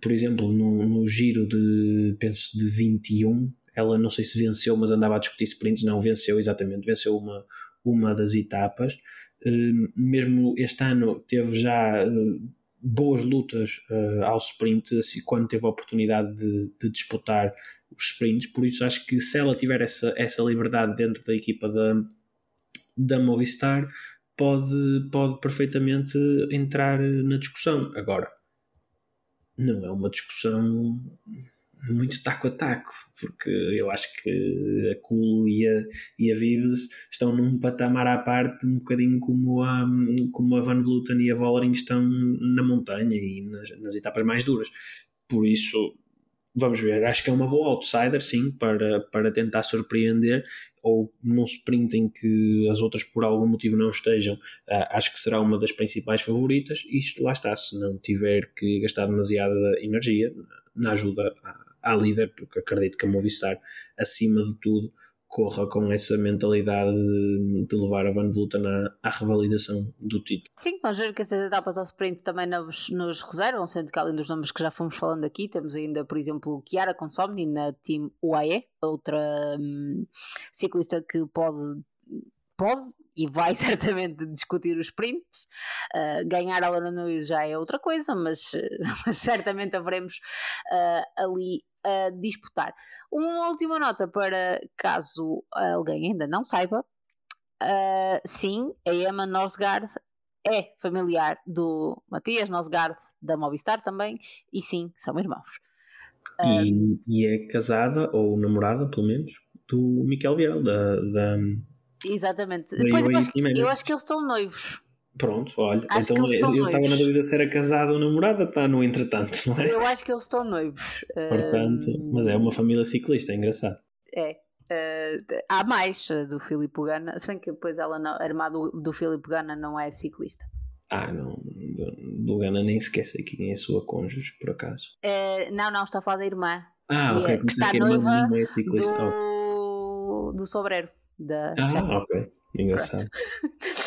Speaker 2: por exemplo, no, no giro de, penso, de 21, ela não sei se venceu, mas andava a discutir sprints, não, venceu exatamente, venceu uma, uma das etapas. Uh, mesmo este ano teve já uh, boas lutas uh, ao sprint, assim, quando teve a oportunidade de, de, disputar os sprints, por isso acho que se ela tiver essa, essa liberdade dentro da equipa da, da Movistar pode, pode perfeitamente entrar na discussão. Agora, não é uma discussão muito taco a taco, porque eu acho que a Cool e a, e a estão num patamar à parte, um bocadinho como a, como a Van Vleuten e a Vollering estão na montanha e nas, nas etapas mais duras. Por isso, vamos ver, acho que é uma boa outsider, sim, para, para tentar surpreender, ou num sprint em que as outras por algum motivo não estejam, uh, acho que será uma das principais favoritas. Isto lá está, se não tiver que gastar demasiada energia na ajuda à, à líder, porque acredito que a Movistar, acima de tudo, corra com essa mentalidade de, de levar a Van Vleuten à, à, revalidação do título.
Speaker 1: Sim, vamos ver que essas etapas ao sprint também nos, nos reservam, sendo que além dos nomes que já fomos falando aqui, temos ainda, por exemplo, Chiara Consomni na Team UAE, outra hum, ciclista que pode, pode e vai certamente discutir os sprints. Uh, ganhar a Lana News já é outra coisa, mas, mas certamente haveremos uh, ali a disputar. Uma última nota para caso alguém ainda não saiba. Uh, sim, a Emma Norsgaard é familiar do Matias Nosgard da Movistar também, e sim, são irmãos.
Speaker 2: E, e, é casada, ou namorada, pelo menos, do Miquel Biel, da, da,
Speaker 1: Exatamente.
Speaker 2: Da
Speaker 1: Depois eu acho, eu acho que eles estão noivos.
Speaker 2: Pronto, olha.
Speaker 1: Acho
Speaker 2: então
Speaker 1: estão
Speaker 2: eu estava na dúvida se era casado ou namorada, está no entretanto, não é?
Speaker 1: Eu acho que eles estão noivos.
Speaker 2: Portanto, mas é uma família ciclista, é engraçado.
Speaker 1: É. Eh, há mais do Filipe Gana, se bem que depois ela não, a irmã do, do Filipe Gana não é ciclista.
Speaker 2: Ah, não. Do, Gana nem sei quem é a sua cônjuge, por acaso.
Speaker 1: Eh, não, não, está a falar da irmã
Speaker 2: Ah,
Speaker 1: Que
Speaker 2: ok.
Speaker 1: é- que está
Speaker 2: que
Speaker 1: noiva
Speaker 2: é
Speaker 1: do, do Sobreiro. Da
Speaker 2: Ah, ok. Engraçado.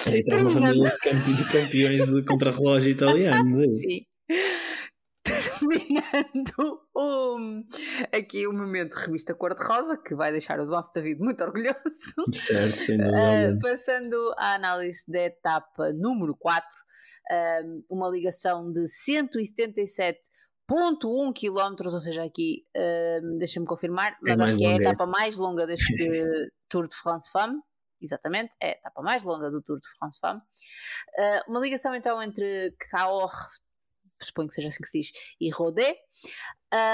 Speaker 2: Aí está uma família de, campe- de campeões de contrarrelógio italianos. aí.
Speaker 1: Sim. Terminando o, aqui o momento revista cor-de-rosa, que vai deixar o nosso David muito orgulhoso.
Speaker 2: Certo, sem dúvida.
Speaker 1: Uh,
Speaker 2: alguma.
Speaker 1: passando à análise da etapa número 4, um, uma ligação de 177.1 km, ou seja, aqui um, deixa-me confirmar, mas
Speaker 2: mais
Speaker 1: acho que é a
Speaker 2: é.
Speaker 1: etapa mais longa deste Tour de France Femme. Exatamente, é a etapa mais longa do Tour de France Femme. Uh, uma ligação então entre Cahors, suponho que seja assim que se diz, e Rodé.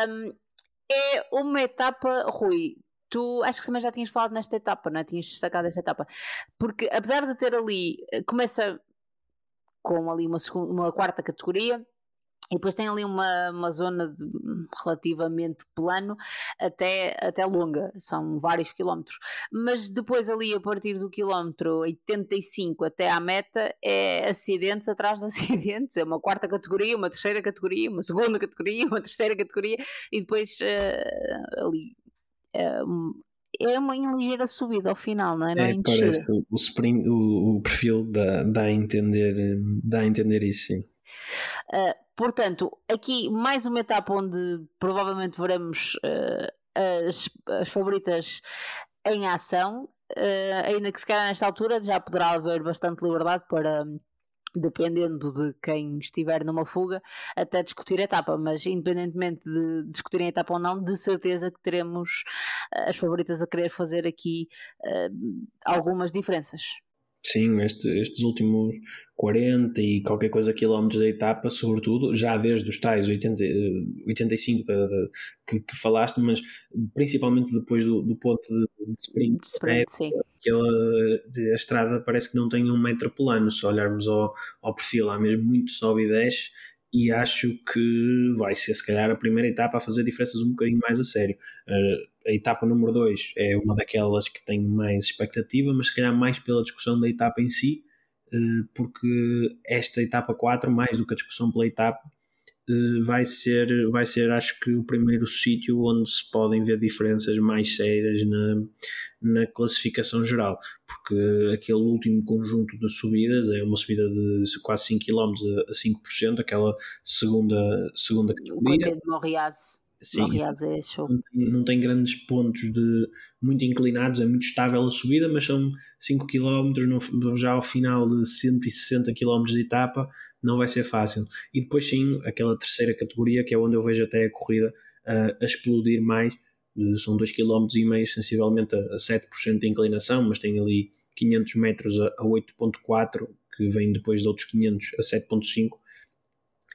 Speaker 1: Um, é uma etapa, Rui, tu acho que também já tinhas falado nesta etapa, não é? Tinhas destacado esta etapa. Porque apesar de ter ali, eh, começa com ali uma, segunda, uma quarta categoria. E depois tem ali uma, uma zona de, relativamente plano até, até longa, são vários quilómetros. Mas depois ali a partir do quilómetro 85 até à meta é acidentes atrás de acidentes, é uma quarta categoria, uma terceira categoria, uma segunda categoria, uma terceira categoria e depois eh, ali um- é uma ligeira subida ao final, não é? Não é,
Speaker 2: É, parece o, o, sprint, o, o perfil dá, dá, a entender, dá a entender isso, sim.
Speaker 1: Uh, portanto, aqui mais uma etapa onde provavelmente veremos uh, as, as favoritas em ação, uh, ainda que se calhar nesta altura já poderá haver bastante liberdade para, dependendo de quem estiver numa fuga, até discutir a etapa, mas independentemente de discutirem a etapa ou não, de certeza que teremos uh, as favoritas a querer fazer aqui uh, algumas diferenças.
Speaker 2: Sim, este, estes últimos 40 e qualquer coisa quilómetros da etapa, sobretudo, já desde os tais 80, eh, 85 da- da- que, que falaste, mas principalmente depois do, do ponto de, de sprint,
Speaker 1: De sprint, sim.
Speaker 2: que ela, a estrada parece que não tem um metro plano, se olharmos ao, ao perfil, há mesmo muito sobe e desce, e acho que vai ser se calhar a primeira etapa a fazer diferenças um bocadinho mais a sério. Uh, a etapa número 2 é uma daquelas que tenho mais expectativa, mas se calhar mais pela discussão da etapa em si, uh, porque esta etapa 4, mais do que a discussão pela etapa, vai ser, vai ser acho que o primeiro sítio onde se podem ver diferenças mais sérias na, na classificação geral, porque aquele último conjunto de subidas é uma subida de quase 5 km a 5%, aquela segunda, segunda categoria. Sim,
Speaker 1: é
Speaker 2: não tem, não tem grandes pontos de muito inclinados, é muito estável a subida, mas são 5 km no, já ao final de 160 km de etapa, não vai ser fácil. E depois sim, aquela terceira categoria, que é onde eu vejo até a corrida a explodir mais, são 2 km sensivelmente a, a 7% de inclinação, mas tem ali 500 metros a, a 8.4, que vem depois de outros 500 a 7.5,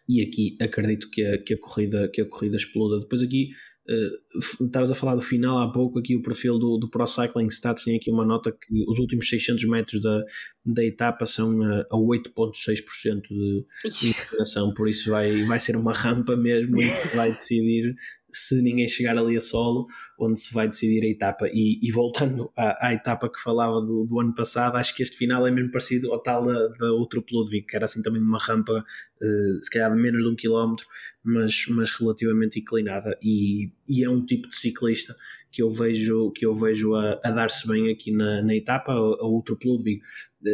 Speaker 2: e aqui acredito que a, que a, corrida, que a corrida exploda. Depois aqui uh, estavas a falar do final há pouco, aqui o perfil do, do Pro Cycling Stats tem aqui uma nota que os últimos 600 metros da, da etapa são a, a 8.6% de, de inclinação, por isso vai, vai ser uma rampa mesmo e vai decidir se ninguém chegar ali a solo, onde se vai decidir a etapa. E, e voltando à, à, etapa que falava do, do, ano passado, acho que este final é mesmo parecido ao tal da, da outro Ludwig, que era assim também uma rampa, uh, se calhar de menos de um quilómetro, mas, mas relativamente inclinada. E, e, é um tipo de ciclista que eu vejo, que eu vejo a, a dar-se bem aqui na, na etapa. A outro Ludwig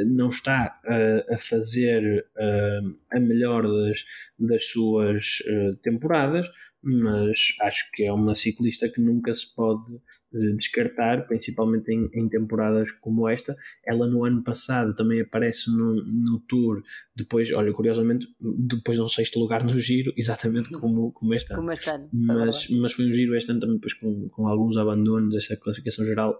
Speaker 2: não está uh, a fazer uh, a melhor das, das suas temporadas mas acho que é uma ciclista que nunca se pode descartar, principalmente em, em, temporadas como esta. Ela no ano passado também aparece no, no Tour, depois, olha, curiosamente, depois de um sexto lugar no Giro, exatamente como, como este ano.
Speaker 1: Como este ano.
Speaker 2: Mas, mas foi um Giro este ano também depois com, com alguns abandonos, esta classificação geral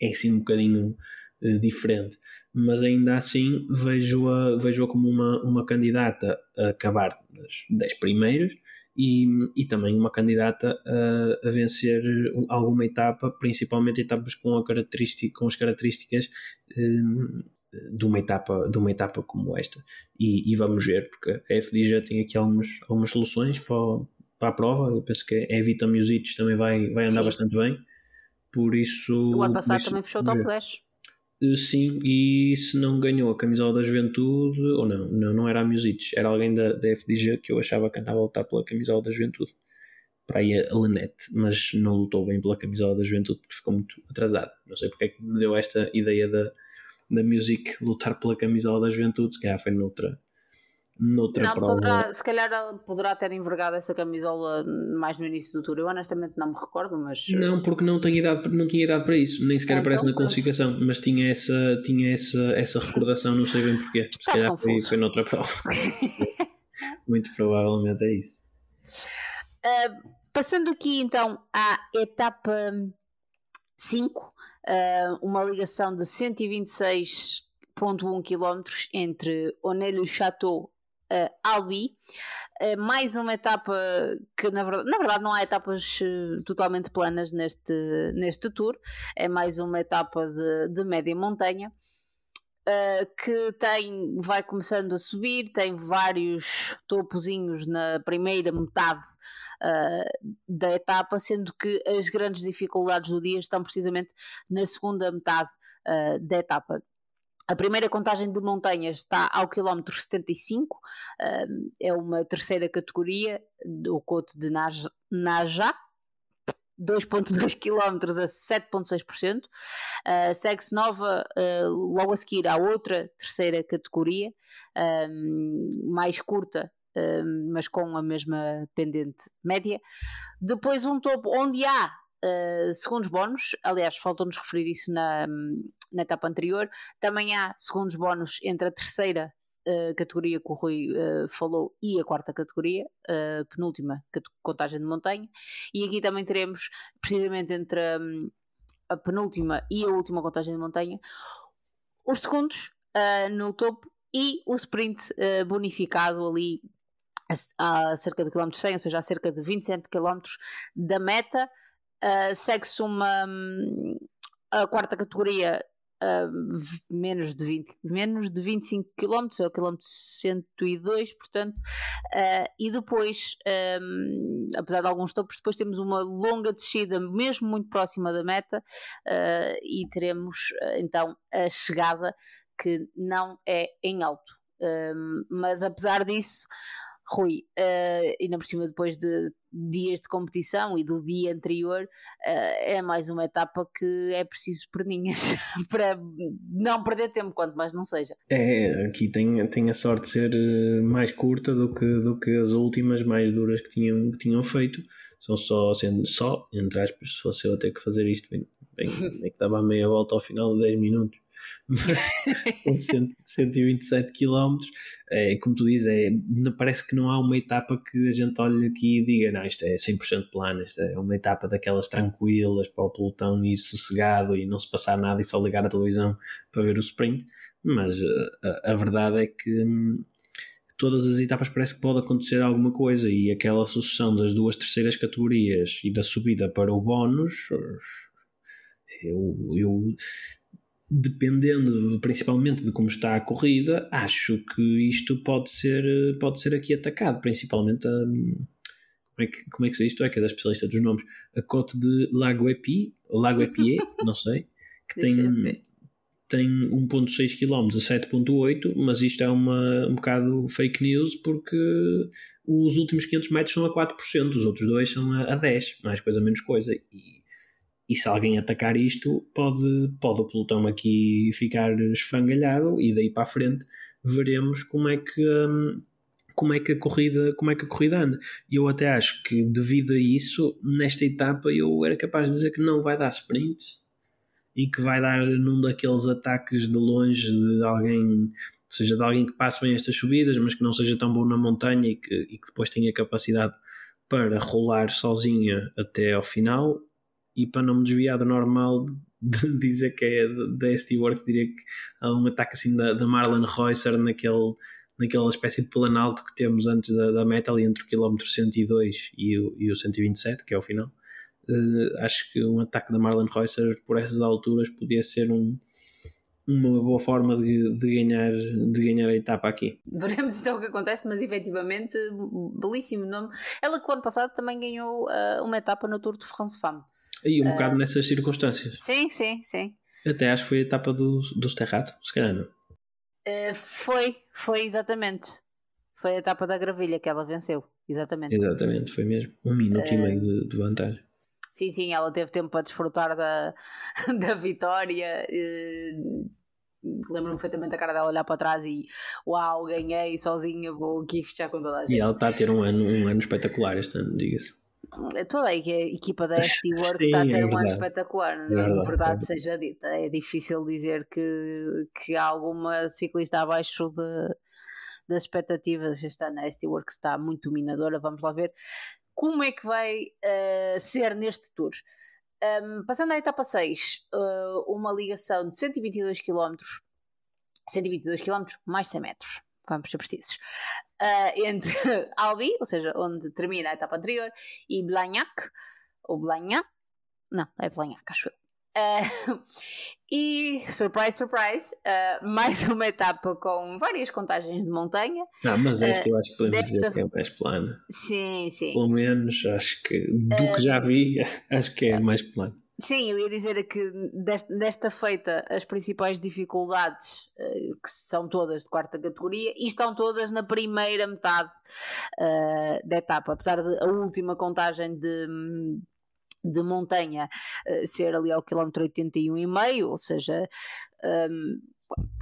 Speaker 2: é sim um bocadinho uh, diferente. Mas ainda assim vejo-a vejo -a como uma, uma candidata a acabar nas 10 primeiras e, e também uma candidata a, a vencer alguma etapa, principalmente etapas com, a característica, com as características um, de, uma etapa, de uma etapa como esta. E, e, vamos ver, porque a FD já tem aqui algumas, algumas soluções para, para a prova. Eu penso que a Evita Music também vai, vai andar Sim. bastante bem. Por isso.
Speaker 1: O ano passado também fechou o top 10.
Speaker 2: Eh, sim, e se não ganhou a camisola da juventude, ou não, não, não era a Music, era alguém da, da FDG que eu achava que andava a lutar pela camisola da juventude. Para aí a Lenete, mas não lutou bem pela camisola da juventude porque ficou muito atrasada. Não sei porque é que me deu esta ideia da, da Music lutar pela camisola da juventude, se calhar foi noutra, noutra
Speaker 1: não,
Speaker 2: prova.
Speaker 1: Poderá, se calhar poderá ter envergado essa camisola mais no início do tour. Eu honestamente não me recordo, mas.
Speaker 2: Não, porque não, tenho idade, não tinha idade para isso, nem sequer ah, aparece então, na classificação, mas tinha essa, tinha essa, essa recordação, não sei bem porquê. Se calhar foi, foi noutra prova. Muito provavelmente é isso.
Speaker 1: Uh, passando aqui então à etapa 5, uh, uma ligação de 126,1 km entre Onel-le-Château uh, Albi. Uh, mais uma etapa que na verdade, na verdade não há etapas uh, totalmente planas neste, neste tour, é mais uma etapa de, de média montanha. Uh, que tem, vai começando a subir, tem vários topozinhos na primeira metade uh, da etapa, sendo que as grandes dificuldades do dia estão precisamente na segunda metade uh, da etapa. A primeira contagem de montanhas está ao quilómetro 75, é uma terceira categoria do Cote de Najá, 2.2 km a 7.6%. Uh, Segue-se nova, uh, logo a seguir à outra terceira categoria, um, mais curta, um, mas com a mesma pendente média. Depois um topo onde há uh, segundos bónus, aliás, faltou-nos referir isso na, na etapa anterior. Também há segundos bónus entre a terceira uh, categoria que o Rui uh, falou e a quarta categoria, penúltima contagem de montanha. E aqui também teremos, precisamente entre um, a penúltima e a última contagem de montanha, os segundos no topo e o sprint bonificado ali a, a cerca de quilómetro 100, ou seja, a cerca de 27 km da meta. Segue-se uma. Um, a quarta categoria Uh, menos, de 20, menos de 25 km, é o quilómetro 102, portanto, uh, e depois, um, apesar de alguns topos, depois temos uma longa descida, mesmo muito próxima da meta, e teremos então a chegada que não é em alto. mas apesar disso, Rui, uh, ainda por cima depois de dias de competição e do dia anterior, uh, é mais uma etapa que é preciso perninhas para não perder tempo, quanto mais não seja.
Speaker 2: É, aqui tem, tem a sorte de ser eh, mais curta do que, do que as últimas mais duras que tinham, que tinham feito. São só, sendo só, entre aspas, se fosse eu ter que fazer isto, bem, bem é que meia volta ao final de 10 minutos com 127 km, é, como tu dizes, é, parece que não há uma etapa que a gente olhe aqui e diga: não, isto é 100% plano, isto é uma etapa daquelas tranquilas para o pelotão ir sossegado e não se passar nada e só ligar a televisão para ver o sprint. Mas a, a verdade é que hum, todas as etapas parece que pode acontecer alguma coisa e aquela sucessão das duas terceiras categorias e da subida para o bónus eu, eu dependendo principalmente de como está a corrida, acho que isto pode ser, pode ser aqui atacado, principalmente a, como é que, como é que se diz isto? É que és a especialista dos nomes. A cote de Lago Epi, Lago Epie, não sei, que tem, tem 1.6 km a 7.8, mas isto é uma, um bocado fake news porque os últimos 500 metros são a 4%, os outros dois são a, a 10, mais coisa menos coisa. E e se alguém atacar isto, pode, pode o pelotão aqui ficar esfangalhado e daí para a frente veremos como é que. Hum, como é que a corrida como é que a corrida anda e eu até acho que devido a isso nesta etapa eu era capaz de dizer que não vai dar sprint e que vai dar num daqueles ataques de longe de alguém seja de alguém que passe bem estas subidas mas que não seja tão bom na montanha e que, e que depois tenha capacidade para rolar sozinha até ao final e para não me desviar do normal de dizer que é da ST Works, diria que há um ataque assim da, da Marlon Reusser naquele, naquela espécie de planalto que temos antes da, da meta, ali entre o quilómetro 102 e o, e o 127, que é o final. Uh, acho que um ataque da Marlon Reusser por essas alturas podia ser um, uma boa forma de, de, ganhar, de ganhar a etapa aqui.
Speaker 1: Veremos então o que acontece, mas efetivamente, belíssimo nome. Ela que o ano passado também ganhou uh, uma etapa no Tour de France Femme.
Speaker 2: E um uh, bocado nessas circunstâncias.
Speaker 1: Sim, sim, sim.
Speaker 2: Até acho que foi a etapa do, do Sterrato, se calhar não.
Speaker 1: Uh, foi, foi exatamente. Foi a etapa da gravilha que ela venceu, exatamente.
Speaker 2: Exatamente, foi mesmo. Um minuto e meio de, de vantagem.
Speaker 1: Sim, sim, ela teve tempo para desfrutar da, da vitória. Lembro-me perfeitamente a cara dela olhar para trás e uau, ganhei sozinha, vou aqui fechar com toda a gente.
Speaker 2: E ela está a ter um ano, um ano espetacular este ano, diga-se.
Speaker 1: Toda a equipa da ST World está a ter é um ano espetacular, não é, verdade, verdade é. seja dita. É difícil dizer que, que há alguma ciclista abaixo de, das expectativas. Este ano a ST Works está muito dominadora. Vamos lá ver como é que vai uh, ser neste tour. Um, passando à etapa 6, uh, uma ligação de 122 km, 122 km mais 100 metros, vamos ser precisos, uh, entre Albi, ou seja, onde termina a etapa anterior, e Blagnac, ou Blagnac, não, é Blagnac, acho eu. Uh, e, surprise, surprise, uh, mais uma etapa com várias contagens de montanha.
Speaker 2: Ah, mas esta uh, eu acho que podemos desta... dizer que é mais plana.
Speaker 1: Sim, sim.
Speaker 2: Pelo menos, acho que do que já vi, acho que é mais plano.
Speaker 1: Sim, eu ia dizer que desta, feita as principais dificuldades, que são todas de quarta categoria, e estão todas na primeira metade da etapa, apesar de a última contagem de de montanha uh, ser ali ao quilómetro 81,5, ou seja, um,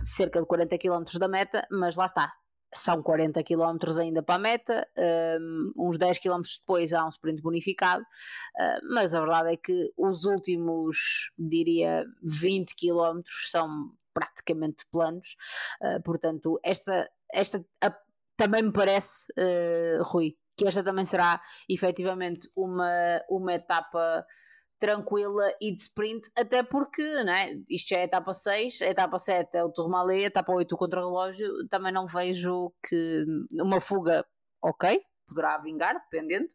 Speaker 1: cerca de 40 quilómetros da meta, mas lá está, são 40 km ainda para a meta, um, uns 10 km depois há um sprint bonificado, uh, mas a verdade é que os últimos, diria, 20 km são praticamente planos, uh, portanto, esta, esta a, também me parece, uh, Rui, que esta também será efetivamente uma, uma etapa tranquila e de sprint, até porque né, isto já é etapa 6, a etapa 7 é o Tourmalet, etapa 8 o contra-relógio, também não vejo que uma fuga, ok, poderá vingar, dependendo,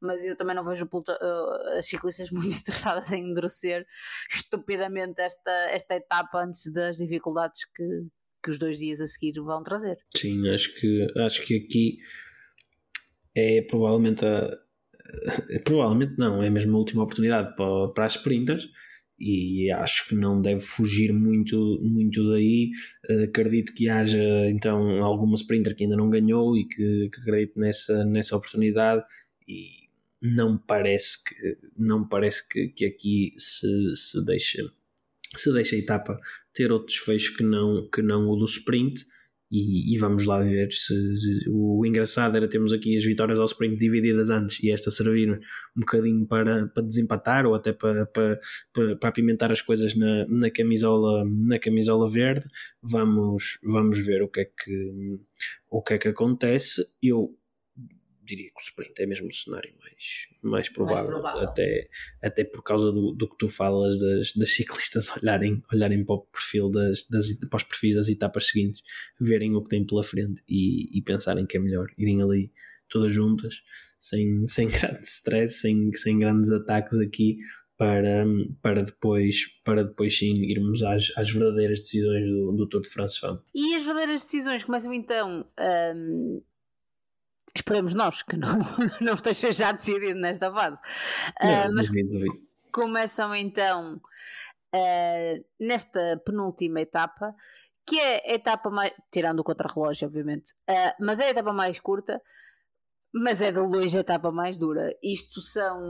Speaker 1: mas eu também não vejo uh, as ciclistas muito interessadas em endurecer estupidamente esta, esta etapa antes das dificuldades que, que os dois dias a seguir vão trazer.
Speaker 2: Sim, acho que, acho que aqui é provavelmente a. Provavelmente não, é mesmo a última oportunidade para, para as sprinters e acho que não deve fugir muito, muito daí. acredito que haja então alguma sprinter que ainda não ganhou e que, que nessa, nessa oportunidade e não parece que não parece que, que aqui se, se deixa se deixa a etapa ter outro desfecho que não, que não o do sprint e, e, vamos lá ver se, o engraçado era termos aqui as vitórias ao sprint divididas antes e esta servir um bocadinho para, para desempatar ou até para, para, para, para apimentar as coisas na, na, camisola, na camisola verde. Vamos, vamos ver o que é que, o que, é que acontece. Eu diria que o sprint é mesmo o cenário mais, mais, provável, mais provável. Até, até por causa do, do que tu falas das, das ciclistas olharem, olharem para o perfil das, das, para os perfis das etapas seguintes, verem o que tem pela frente e, e pensarem que é melhor irem ali todas juntas, sem, sem grande stress, sem, sem grandes ataques aqui, para, para, depois, para depois sim irmos às, às verdadeiras decisões do, do Tour de France Femme.
Speaker 1: E as verdadeiras decisões começam então um, Esperemos nós que não, não esteja já decidido nesta fase. Não, uh, mas começam então uh, nesta penúltima etapa, que é a etapa mais. tirando o contrarrelógio, obviamente, uh, mas é a etapa mais curta, mas é de longe a etapa mais dura. Isto são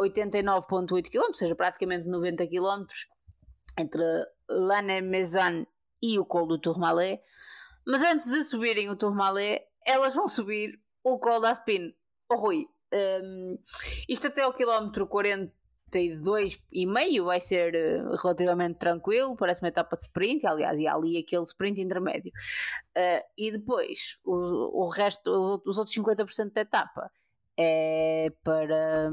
Speaker 1: 89,8 km, ou seja, praticamente 90 km entre Lannemezan e o colo do Tourmalet. Mas antes de subirem o Tourmalet, elas vão subir o Col da Spin. Oh, Rui, um, isto até ao quilómetro 42 e meio vai ser uh, relativamente tranquilo, parece uma etapa de sprint, aliás, e há ali aquele sprint intermédio. Uh, e depois, o, o resto, os outros 50% da etapa é para,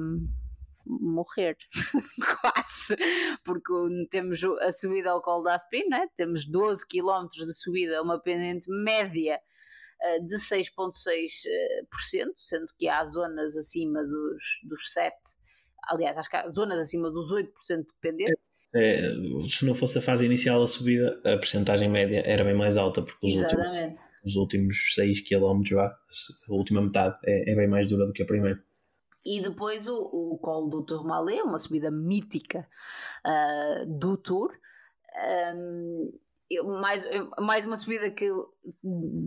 Speaker 1: morrer, quase, porque temos a subida ao Col da Aspin, né? temos 12 km de subida, uma pendente média eh, de 6,6%, sendo que há zonas acima dos, dos 7%, aliás, acho que há zonas acima dos 8% de pendente.
Speaker 2: É, se não fosse a fase inicial da subida, a percentagem média era bem mais alta, porque os últimos, os últimos 6 km, a última metade, é, é, bem mais dura do que a primeira.
Speaker 1: E depois o, o colo do Tourmalet, uma subida mítica uh, do Tour. Um, mais, mais uma subida que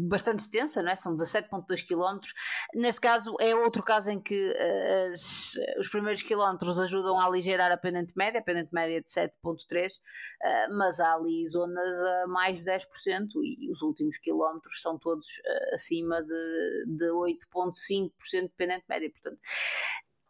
Speaker 1: bastante extensa, não é? são 17,2 km. Neste caso, é outro caso em que uh, as, os primeiros quilómetros ajudam a aligerar a pendente média, a pendente média de 7,3, uh, mas há ali zonas a mais de 10% e os últimos quilómetros são todos uh, acima de, de 8,5% de pendente média. Portanto,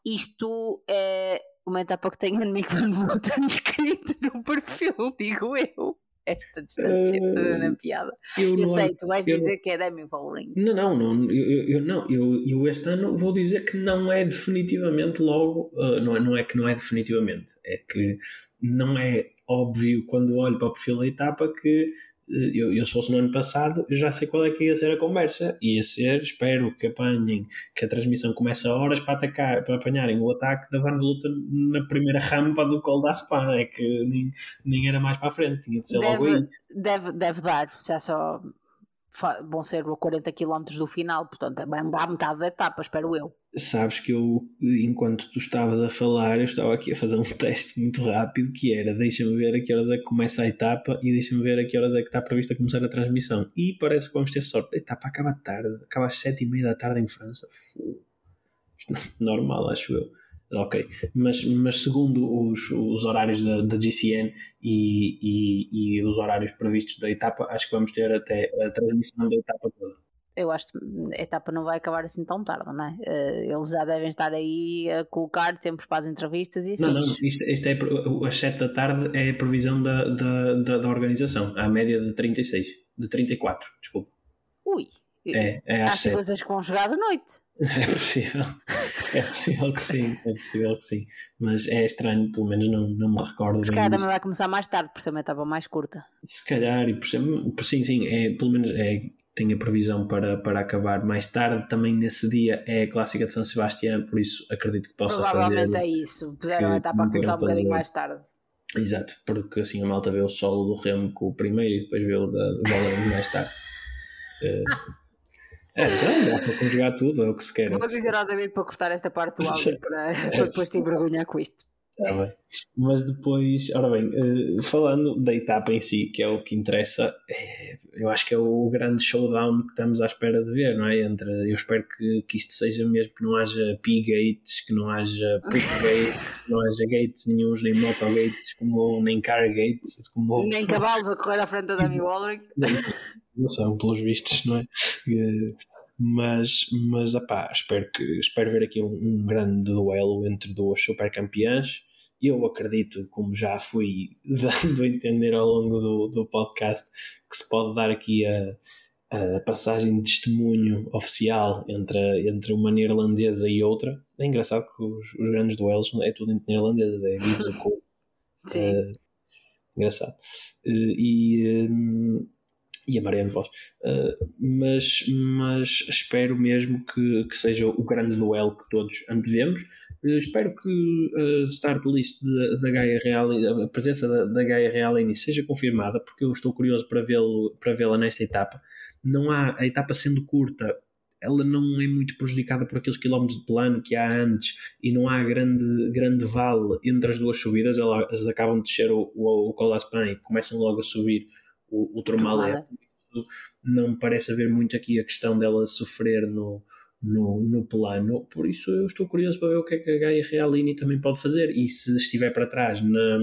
Speaker 1: isto é uma etapa que tem inimigo Van Vleuten escrito no perfil, digo eu esta distância uh, na piada. Eu, eu sei, tu vais eu, dizer que é Demi Vollering.
Speaker 2: Não, não, não, eu, eu, não eu, eu este ano vou dizer que não é definitivamente logo, uh, não, é, não é que não é definitivamente, é que não é óbvio quando olho para o perfil da etapa que eu, eu se fosse no ano passado, eu já sei qual é que ia ser a conversa. Ia ser, espero que apanhem, que a transmissão comece a horas para atacar, para apanharem o ataque da Van Luta na primeira rampa do Col da Spa. É que nem, nem era mais para a frente, tinha de ser
Speaker 1: deve,
Speaker 2: logo aí.
Speaker 1: Deve, deve dar, se é só vão ser 40 km do final, portanto vai andar metade da etapa, espero eu.
Speaker 2: Sabes que eu, enquanto tu estavas a falar, eu estava aqui a fazer um teste muito rápido que era deixa-me ver a que horas é que começa a etapa e deixa-me ver a que horas é que está prevista começar a transmissão. E parece que vamos ter sorte. A etapa acaba tarde, acaba às 7 e meia da tarde em França. Normal, acho eu. Ok, mas, mas segundo os, os horários da, da GCN e, e, e, os horários previstos da etapa, acho que vamos ter até a transmissão da etapa toda.
Speaker 1: Eu acho que a etapa não vai acabar assim tão tarde, não é? Eh, eles já devem estar aí a colocar tempos para as entrevistas e
Speaker 2: Não, não, isto, isto é às 7 da tarde é a previsão da, da, da, da organização, à média de 36, de 34, desculpa.
Speaker 1: Ui,
Speaker 2: é, é às
Speaker 1: Há coisas que vão chegar de noite.
Speaker 2: É possível, é possível que sim, é possível que sim, mas é estranho, pelo menos não, não me recordo.
Speaker 1: Se calhar também vai começar mais tarde, por ser uma etapa mais curta.
Speaker 2: Se calhar, e por ser, por, sim, sim, é, pelo menos é, tem a previsão para, para acabar mais tarde. Também nesse dia é a clássica de São Sebastião, por isso acredito que possa
Speaker 1: Provavelmente
Speaker 2: fazer.
Speaker 1: Provavelmente é isso, puseram a etapa a começar um bocadinho mais tarde.
Speaker 2: Exato, porque assim a malta vê o solo do Remo com o primeiro e depois vê o da, da mais tarde. uh, É, então dá para conjugar tudo, é o que se quer.
Speaker 1: Vou dizer ao David para cortar esta parte do áudio para, para depois te envergonhar com isto.
Speaker 2: Bem. Mas depois, ora bem, uh, falando da etapa em si, que é o que interessa, é, eu acho que é o grande showdown que estamos à espera de ver, não é? Entre, eu espero que, que isto seja mesmo que não haja P-gates, que não haja Poop-gates, que não haja gates nenhums, nem moto-gates, como, nem car-gates. Como,
Speaker 1: nem cavalos a correr à frente da Dani Wallering.
Speaker 2: Não são, pelos vistos, não é? Uh, mas, mas opá, espero, que, espero ver aqui um, um grande duelo entre duas super campeãs eu acredito, como já fui dando a entender ao longo do, do podcast, que se pode dar aqui a, a passagem de testemunho oficial entre, entre uma neerlandesa e outra. É engraçado que os, os grandes duelos é tudo entre neerlandesas, é Vives a Cole.
Speaker 1: Sim. Uh,
Speaker 2: engraçado. Uh, e. Um, e a Mariana Voz. Uh, mas, mas espero mesmo que, que seja o grande duelo que todos antevemos. Uh, espero que a start list da, da Gaia Real, a presença da, da Gaia Real seja confirmada, porque eu estou curioso para vê-la para vê nesta etapa. Não há, a etapa sendo curta, ela não é muito prejudicada por aqueles quilómetros de plano que há antes e não há grande, grande vale entre as duas subidas. Elas acabam de descer o, o, o Colaspan e começam logo a subir o, o Tourmalet. Não me parece haver muito aqui a questão dela sofrer no, no, no plano, por isso eu estou curioso para ver o que é que a Gaia Realini também pode fazer. E se estiver para trás na,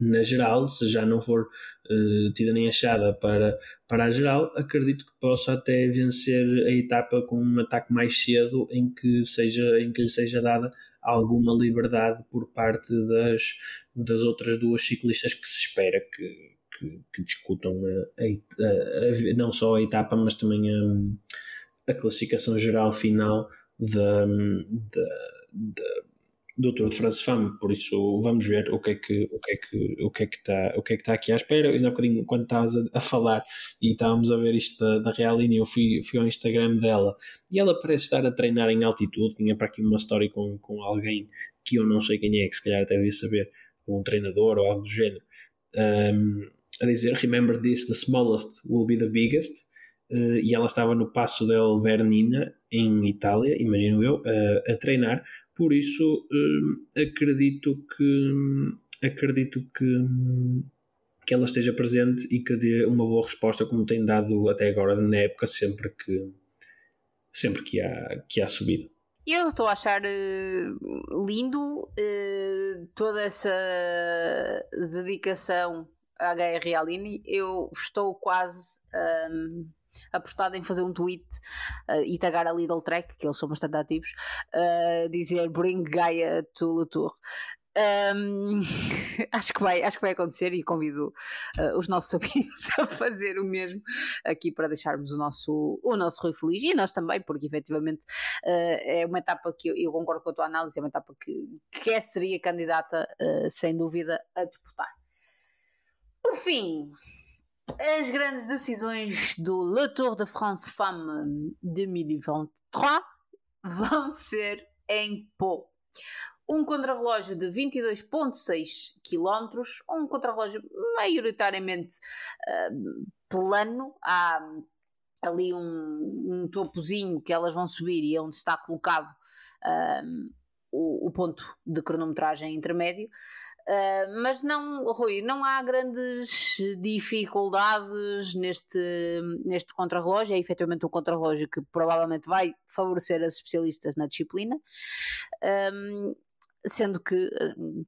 Speaker 2: na geral, se já não for uh, tida nem achada para, para a geral, acredito que possa até vencer a etapa com um ataque mais cedo em que, seja, em que lhe seja dada alguma liberdade por parte das, das outras duas ciclistas que se espera que, que, que discutam a, a, a, não só a etapa, mas também a, a classificação geral final da, do Tour de France Femme, por isso vamos ver o que é que o que é que o que é que está o que é que está aqui à espera. Ainda há um bocadinho quando estavas a, a, falar e estávamos a ver isto da, da Realini, eu fui, fui ao Instagram dela e ela parece estar a treinar em altitude. Tinha para aqui uma história com, com alguém que eu não sei quem é, que se calhar até devia saber, um treinador ou algo do género, um, a dizer: Remember this, the smallest will be the biggest. Uh, e ela estava no Passo del Bernina, em Itália, imagino eu, uh, a treinar por isso, hum, acredito que acredito que, que ela esteja presente e que dê uma boa resposta como tem dado até agora na época sempre que sempre que há, que há subido.
Speaker 1: Eu estou a achar uh, lindo uh, toda essa dedicação à Gaia Realini. Eu estou quase um, apostado em fazer um tweet uh, e tagar a Lidl Track, que eles são bastante ativos, uh, dizer Bring Gaia to Le Tour. Um, acho, que vai, acho que vai acontecer e convido uh, os nossos amigos a fazer o mesmo aqui para deixarmos o nosso, o nosso Rui feliz e nós também, porque efetivamente uh, é uma etapa que eu, eu, concordo com a tua análise, é uma etapa que, que é, seria candidata, uh, sem dúvida, a disputar. Por fim, as grandes decisões do Le Tour de France Femme 2023 vão ser em Pau. Um contrarrelógio de 22,6 km, um contrarrelógio maioritariamente uh, plano. Há ali um, um, topozinho que elas vão subir e é onde está colocado uh, o, o, ponto de cronometragem intermédio. Uh, mas não, Rui, não há grandes dificuldades neste, neste contrarrelógio. É efetivamente um contrarrelógio que provavelmente vai favorecer as especialistas na disciplina. Um, sendo que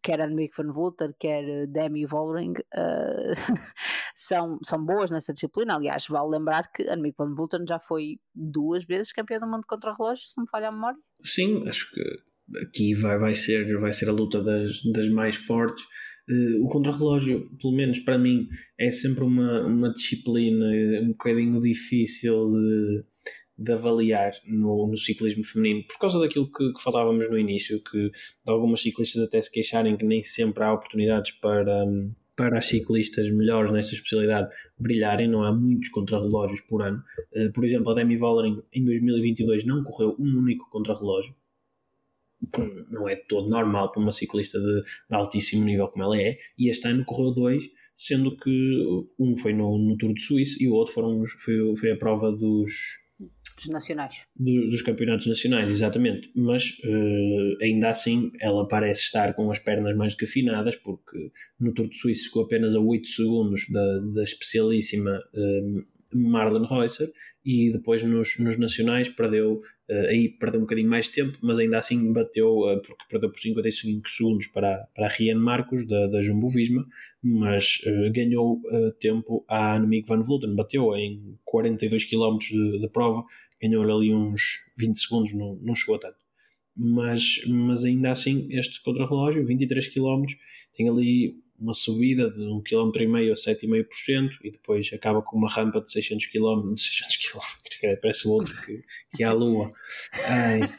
Speaker 1: quer Annemiek van Vleuten, quer Demi Vollering uh, são, são boas nessa disciplina. Aliás, vale lembrar que Annemiek van Vleuten já foi duas vezes campeã do mundo contra relógio, se me falha a memória.
Speaker 2: Sim, acho que aqui vai, vai, ser, vai ser a luta das, das mais fortes. Uh, o contrarrelógio, pelo menos para mim, é sempre uma, uma disciplina um bocadinho difícil de, de avaliar no, no ciclismo feminino, por causa daquilo que, que, falávamos no início, que algumas ciclistas até se queixarem que nem sempre há oportunidades para, para as ciclistas melhores nesta especialidade brilharem, não há muitos contrarrelógios por ano. Uh, por exemplo, a Demi Vollering em 2022 não correu um único contrarrelógio, não é de todo normal para uma ciclista de, de, altíssimo nível como ela é, e este ano correu dois, sendo que um foi no, no Tour de Suíça e o outro foram, foi, foi a prova dos,
Speaker 1: dos nacionais.
Speaker 2: Do, dos campeonatos nacionais, exatamente. Mas uh, ainda assim ela parece estar com as pernas mais do que afinadas, porque no Tour de Suíça ficou apenas a 8 segundos da, da especialíssima uh, Marlon Reusser e depois nos, nos nacionais perdeu Uh, aí perdeu um bocadinho mais tempo, mas ainda assim bateu, uh, porque perdeu por 55 segundos para, para a Rian Marcos, da, da Jumbo Visma, mas uh, ganhou tempo à Annemiek van Vleuten, bateu em 42 km de, de prova, ganhou ali uns 20 segundos, não, não chegou a tanto. Mas, mas ainda assim, este contrarrelógio, 23 km, tem ali uma subida de 1,5 km a 7,5% e depois acaba com uma rampa de 600 km, 600 km, parece o outro que, que é a Lua. Ai.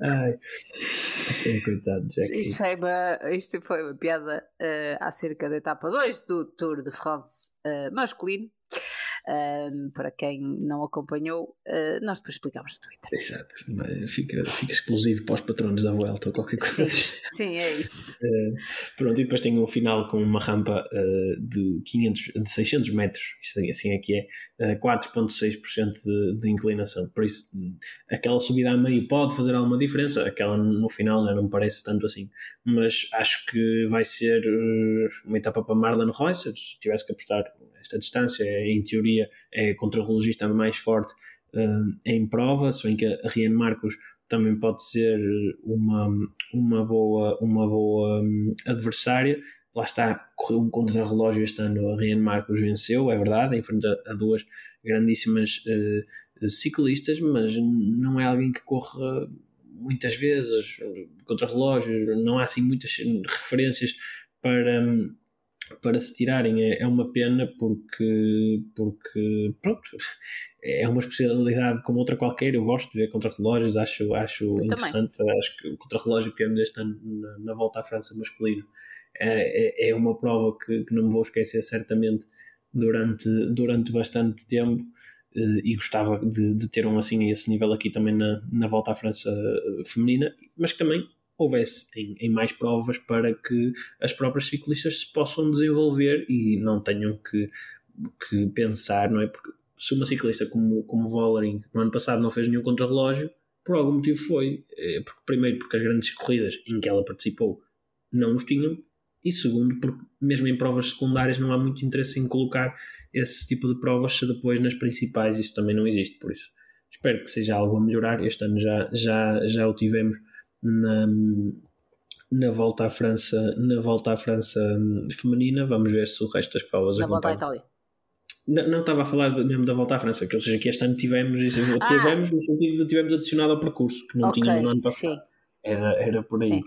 Speaker 2: Ai. Coitado, Jack.
Speaker 1: Isto foi uma, isto foi uma piada uh, acerca da etapa 2 do Tour de France uh, masculino um, para quem não acompanhou, uh, nós depois explicámos no Twitter.
Speaker 2: Exato, fica, fica exclusivo para os patronos da Vuelta ou qualquer coisa.
Speaker 1: Sim, sim é isso.
Speaker 2: Uh, pronto, e depois tem um final com uma rampa uh, de, 500, de 600 metros, isto assim é que é, 4,6% de, de inclinação. Por isso, aquela subida a meio pode fazer alguma diferença, aquela no final já não me parece tanto assim. Mas acho que vai ser uma etapa para Marlon Reusser, se tivesse que apostar esta distância, em teoria é contra-relogista mais forte uh, em prova, se bem que a Rian Marcos também pode ser uma, uma boa, uma boa um, adversária. Lá está, correu um contra-relógio este ano, a Rian Marcos venceu, é verdade, em frente a, duas grandíssimas uh, ciclistas, mas não é alguém que corra muitas vezes contra relógios, não há assim muitas referências para, hum, para se tirarem é, é uma pena porque, porque pronto, é uma especialidade como outra qualquer. Eu gosto de ver contra-relógios, acho, acho interessante. Também. Acho que o contra-relógio que temos este ano na, na, volta à França masculina é, é, é uma prova que, que, não me vou esquecer certamente durante, durante bastante tempo. Eh, e gostava de, de ter um assim a esse nível aqui também na, na volta à França feminina, mas que também houvesse em, em, mais provas para que as próprias ciclistas se possam desenvolver e não tenham que, que pensar, não é? Porque se uma ciclista como, como Vollering no ano passado não fez nenhum contrarrelógio, por algum motivo foi. Eh, porque, primeiro, porque as grandes corridas em que ela participou não os tinham, e segundo, porque mesmo em provas secundárias não há muito interesse em colocar esse tipo de provas se depois nas principais isso também não existe. Por isso, espero que seja algo a melhorar. Este ano já, já, já o tivemos na, na volta à França, na volta à França feminina. Vamos ver se o resto das provas
Speaker 1: Na volta à Itália.
Speaker 2: Não, não, estava a falar mesmo da volta à França, que ou seja, que este ano tivemos, ah. tivemos no sentido de tivemos adicionado ao percurso, que não okay, tínhamos no ano passado. Era, era por aí.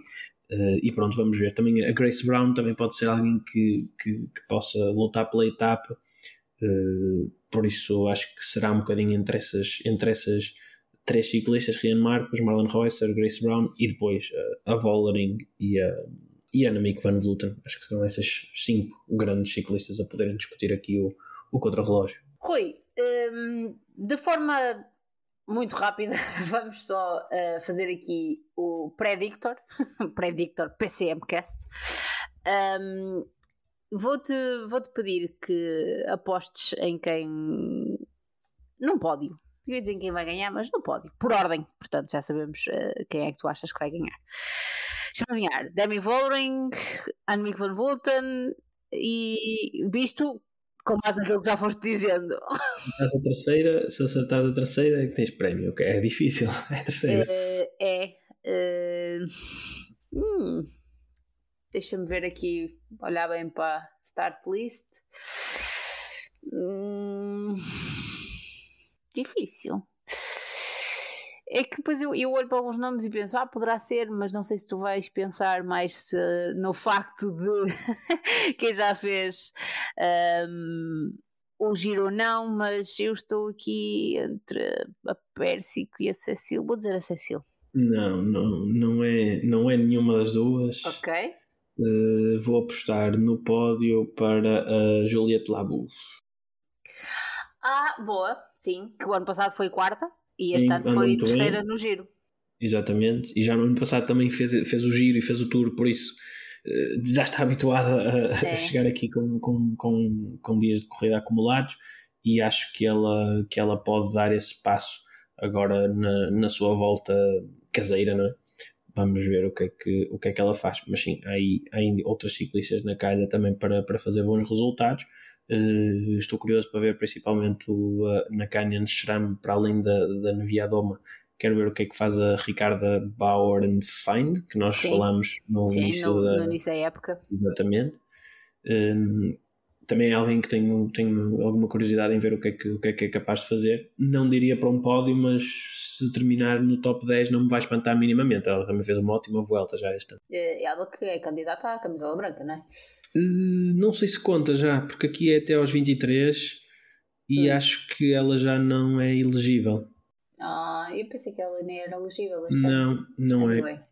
Speaker 2: Uh, e pronto, vamos ver. Também a Grace Brown também pode ser alguém que, que, que possa lutar pela etapa. Uh, por isso acho que será um bocadinho entre essas, entre essas três ciclistas, Rian Marcos, Marlon Reusser, Grace Brown e depois uh, a Vollering e a, e a Annemiek van Vleuten. Acho que serão essas cinco grandes ciclistas a poderem discutir aqui o, o contrarrelógio.
Speaker 1: Rui, um, de forma muito rápida, vamos só uh, fazer aqui o Predictor, Predictor PCMcast. Um, vou-te vou -te pedir que apostes em quem. Num pódio. Eu ia dizer quem vai ganhar, mas no pódio. Por ordem. Portanto, já sabemos uh, quem é que tu achas que vai ganhar. Deixa-me adivinhar. Demi Vollering, Annemiek van Vleuten e visto com base naquilo que já foste dizendo.
Speaker 2: Se a terceira, se acertares a terceira, é que tens prémio. Okay? É difícil. É a terceira.
Speaker 1: Uh, é. Uh, hum, Deixa-me ver aqui, olhar bem para a start list. Hum, difícil. É que depois eu, eu olho para alguns nomes e penso, ah, poderá ser, mas não sei se tu vais pensar mais no facto de quem já fez um, o giro ou não, mas eu estou aqui entre a Pérsico e a Cecil. Vou dizer a Cecil.
Speaker 2: Não, não, não é, não é nenhuma das duas.
Speaker 1: Ok.
Speaker 2: Uh, vou apostar no pódio para a Juliette Labou.
Speaker 1: Ah, boa, sim, que o ano passado foi quarta. E este ano foi terceira bem. no giro.
Speaker 2: Exatamente. E já no ano passado também fez, fez o giro e fez o tour, por isso eh, já está habituada a, a chegar aqui com, com, com, com, dias de corrida acumulados e acho que ela, que ela pode dar esse passo agora na, na sua volta caseira, não é? Vamos ver o que é que, o que, é que ela faz. Mas sim, há, aí, há outras ciclistas na calha também para, para fazer bons resultados. Uh, estou curioso para ver principalmente o, uh, na Canyon SRAM para além da, da Neviadoma. Quero ver o que é que faz a Ricarda Bauer and Find, que nós Sim. falamos no,
Speaker 1: Sim,
Speaker 2: início,
Speaker 1: no,
Speaker 2: da,
Speaker 1: no início da época.
Speaker 2: Exatamente. Um, também é alguém que tenho, tenho alguma curiosidade em ver o que, é que, o que é que é capaz de fazer. Não diria para um pódio, mas se terminar no top 10 não me vai espantar minimamente. Ela também fez uma ótima volta já esta.
Speaker 1: É ela que é candidata à camisola branca, não é?
Speaker 2: Uh, não sei se conta já, porque aqui é até aos 23 e hum. acho que ela já não é elegível.
Speaker 1: Ah, eu pensei que ela nem era elegível.
Speaker 2: Não, não é. é.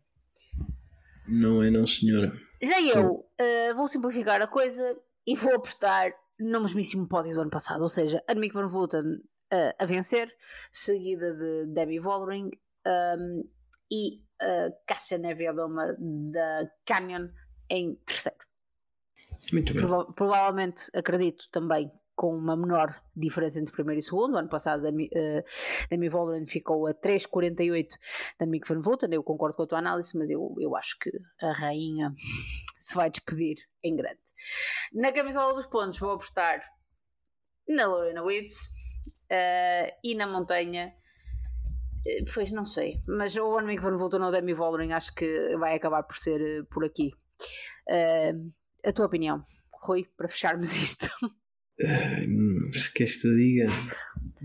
Speaker 2: Não é, não, senhora.
Speaker 1: Já eu uh, vou simplificar a coisa e vou apostar no mesmíssimo pódio do ano passado, ou seja, Annemiek van Vleuten uh, a vencer, seguida de Debbie Vollering um, e uh, Caixa Neviadoma da Canyon em terceiro.
Speaker 2: Muito bem. Prova
Speaker 1: provavelmente, acredito também, com uma menor diferença entre primeiro e segundo. O ano passado, Demi, uh, Vollering ficou a 3,48 da Mick Van Vleuten. Eu concordo com a tua análise, mas eu, eu acho que a rainha se vai despedir em grande. Na camisola dos pontos, vou apostar na Lorena Wibbs uh, e na montanha. Eh, pois não sei, mas o Annemiek van Vleuten ou Demi Vollering acho que vai acabar por ser por aqui. Uh, a tua opinião, Rui, para fecharmos isto?
Speaker 2: Uh, se queres te diga,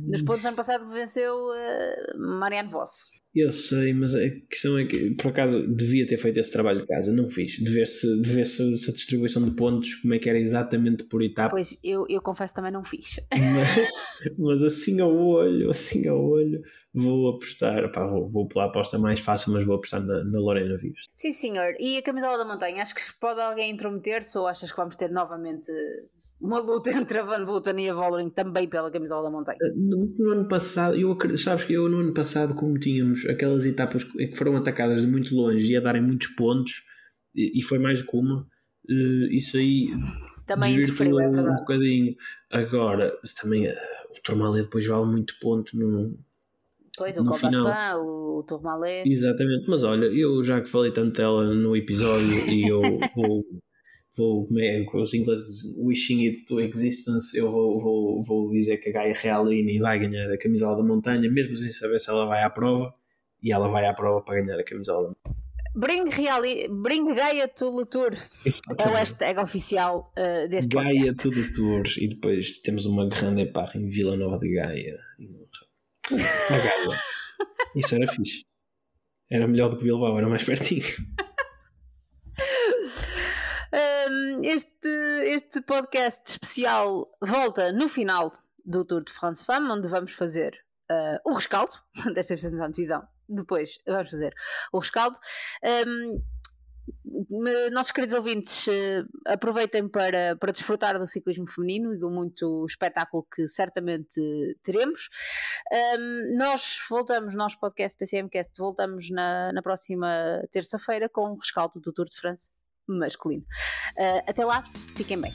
Speaker 1: Nos pontos, ano passado venceu uh, Marianne Voss.
Speaker 2: Eu sei, mas a questão é que, por acaso, devia ter feito esse trabalho de casa, não fiz. De ver-se ver -se, essa distribuição de pontos, como é que era exatamente por etapa.
Speaker 1: Pois, eu, eu confesso também não fiz.
Speaker 2: Mas, mas assim ao olho, assim ao olho, vou apostar. Pá, vou, vou pela aposta mais fácil, mas vou apostar na, na Lorena Vives.
Speaker 1: Sim, senhor. E a camisola da montanha, acho que pode alguém intrometer-se ou achas que vamos ter novamente uma luta entre a Van Vleuten e a Vollering também pela camisola da montanha.
Speaker 2: Eh, no, no, ano passado, eu sabes que eu no ano passado, como tínhamos aquelas etapas que foram atacadas de muito longe e a darem muitos pontos, e, e foi mais do que uma, uh, isso aí
Speaker 1: também interferiu é
Speaker 2: um bocadinho. Agora, também uh, o Tourmalet depois vale muito ponto no.
Speaker 1: Pois, o Cobaspan, o Tourmalet.
Speaker 2: Exatamente, mas olha, eu já que falei tanto dela no episódio e eu vou vou, os ingleses wishing it to existence, eu vou, vou, vou dizer que a Gaia Realini vai ganhar a camisola da montanha, mesmo sem saber se ela vai à prova, e ela vai à prova para ganhar a camisola da montanha.
Speaker 1: Bring, Reali Bring Gaia to the Tour é o hashtag oficial uh, deste
Speaker 2: Gaia to the Tour e depois temos uma grande parra em Vila Nova de Gaia. A Gaia. Isso era fixe. Era melhor do que Bilbao, era mais pertinho.
Speaker 1: Este, este podcast especial volta no final do Tour de France Femme, onde vamos fazer uh, o rescaldo, desta vez na divisão, depois vamos fazer o rescaldo. Um, nossos queridos ouvintes, uh, aproveitem para, para desfrutar do ciclismo feminino e do muito espetáculo que certamente teremos. Um, nós voltamos, nosso podcast PCMcast, voltamos na, na próxima terça-feira com o rescaldo do Tour de France masculino. Uh, até lá, fiquem bem.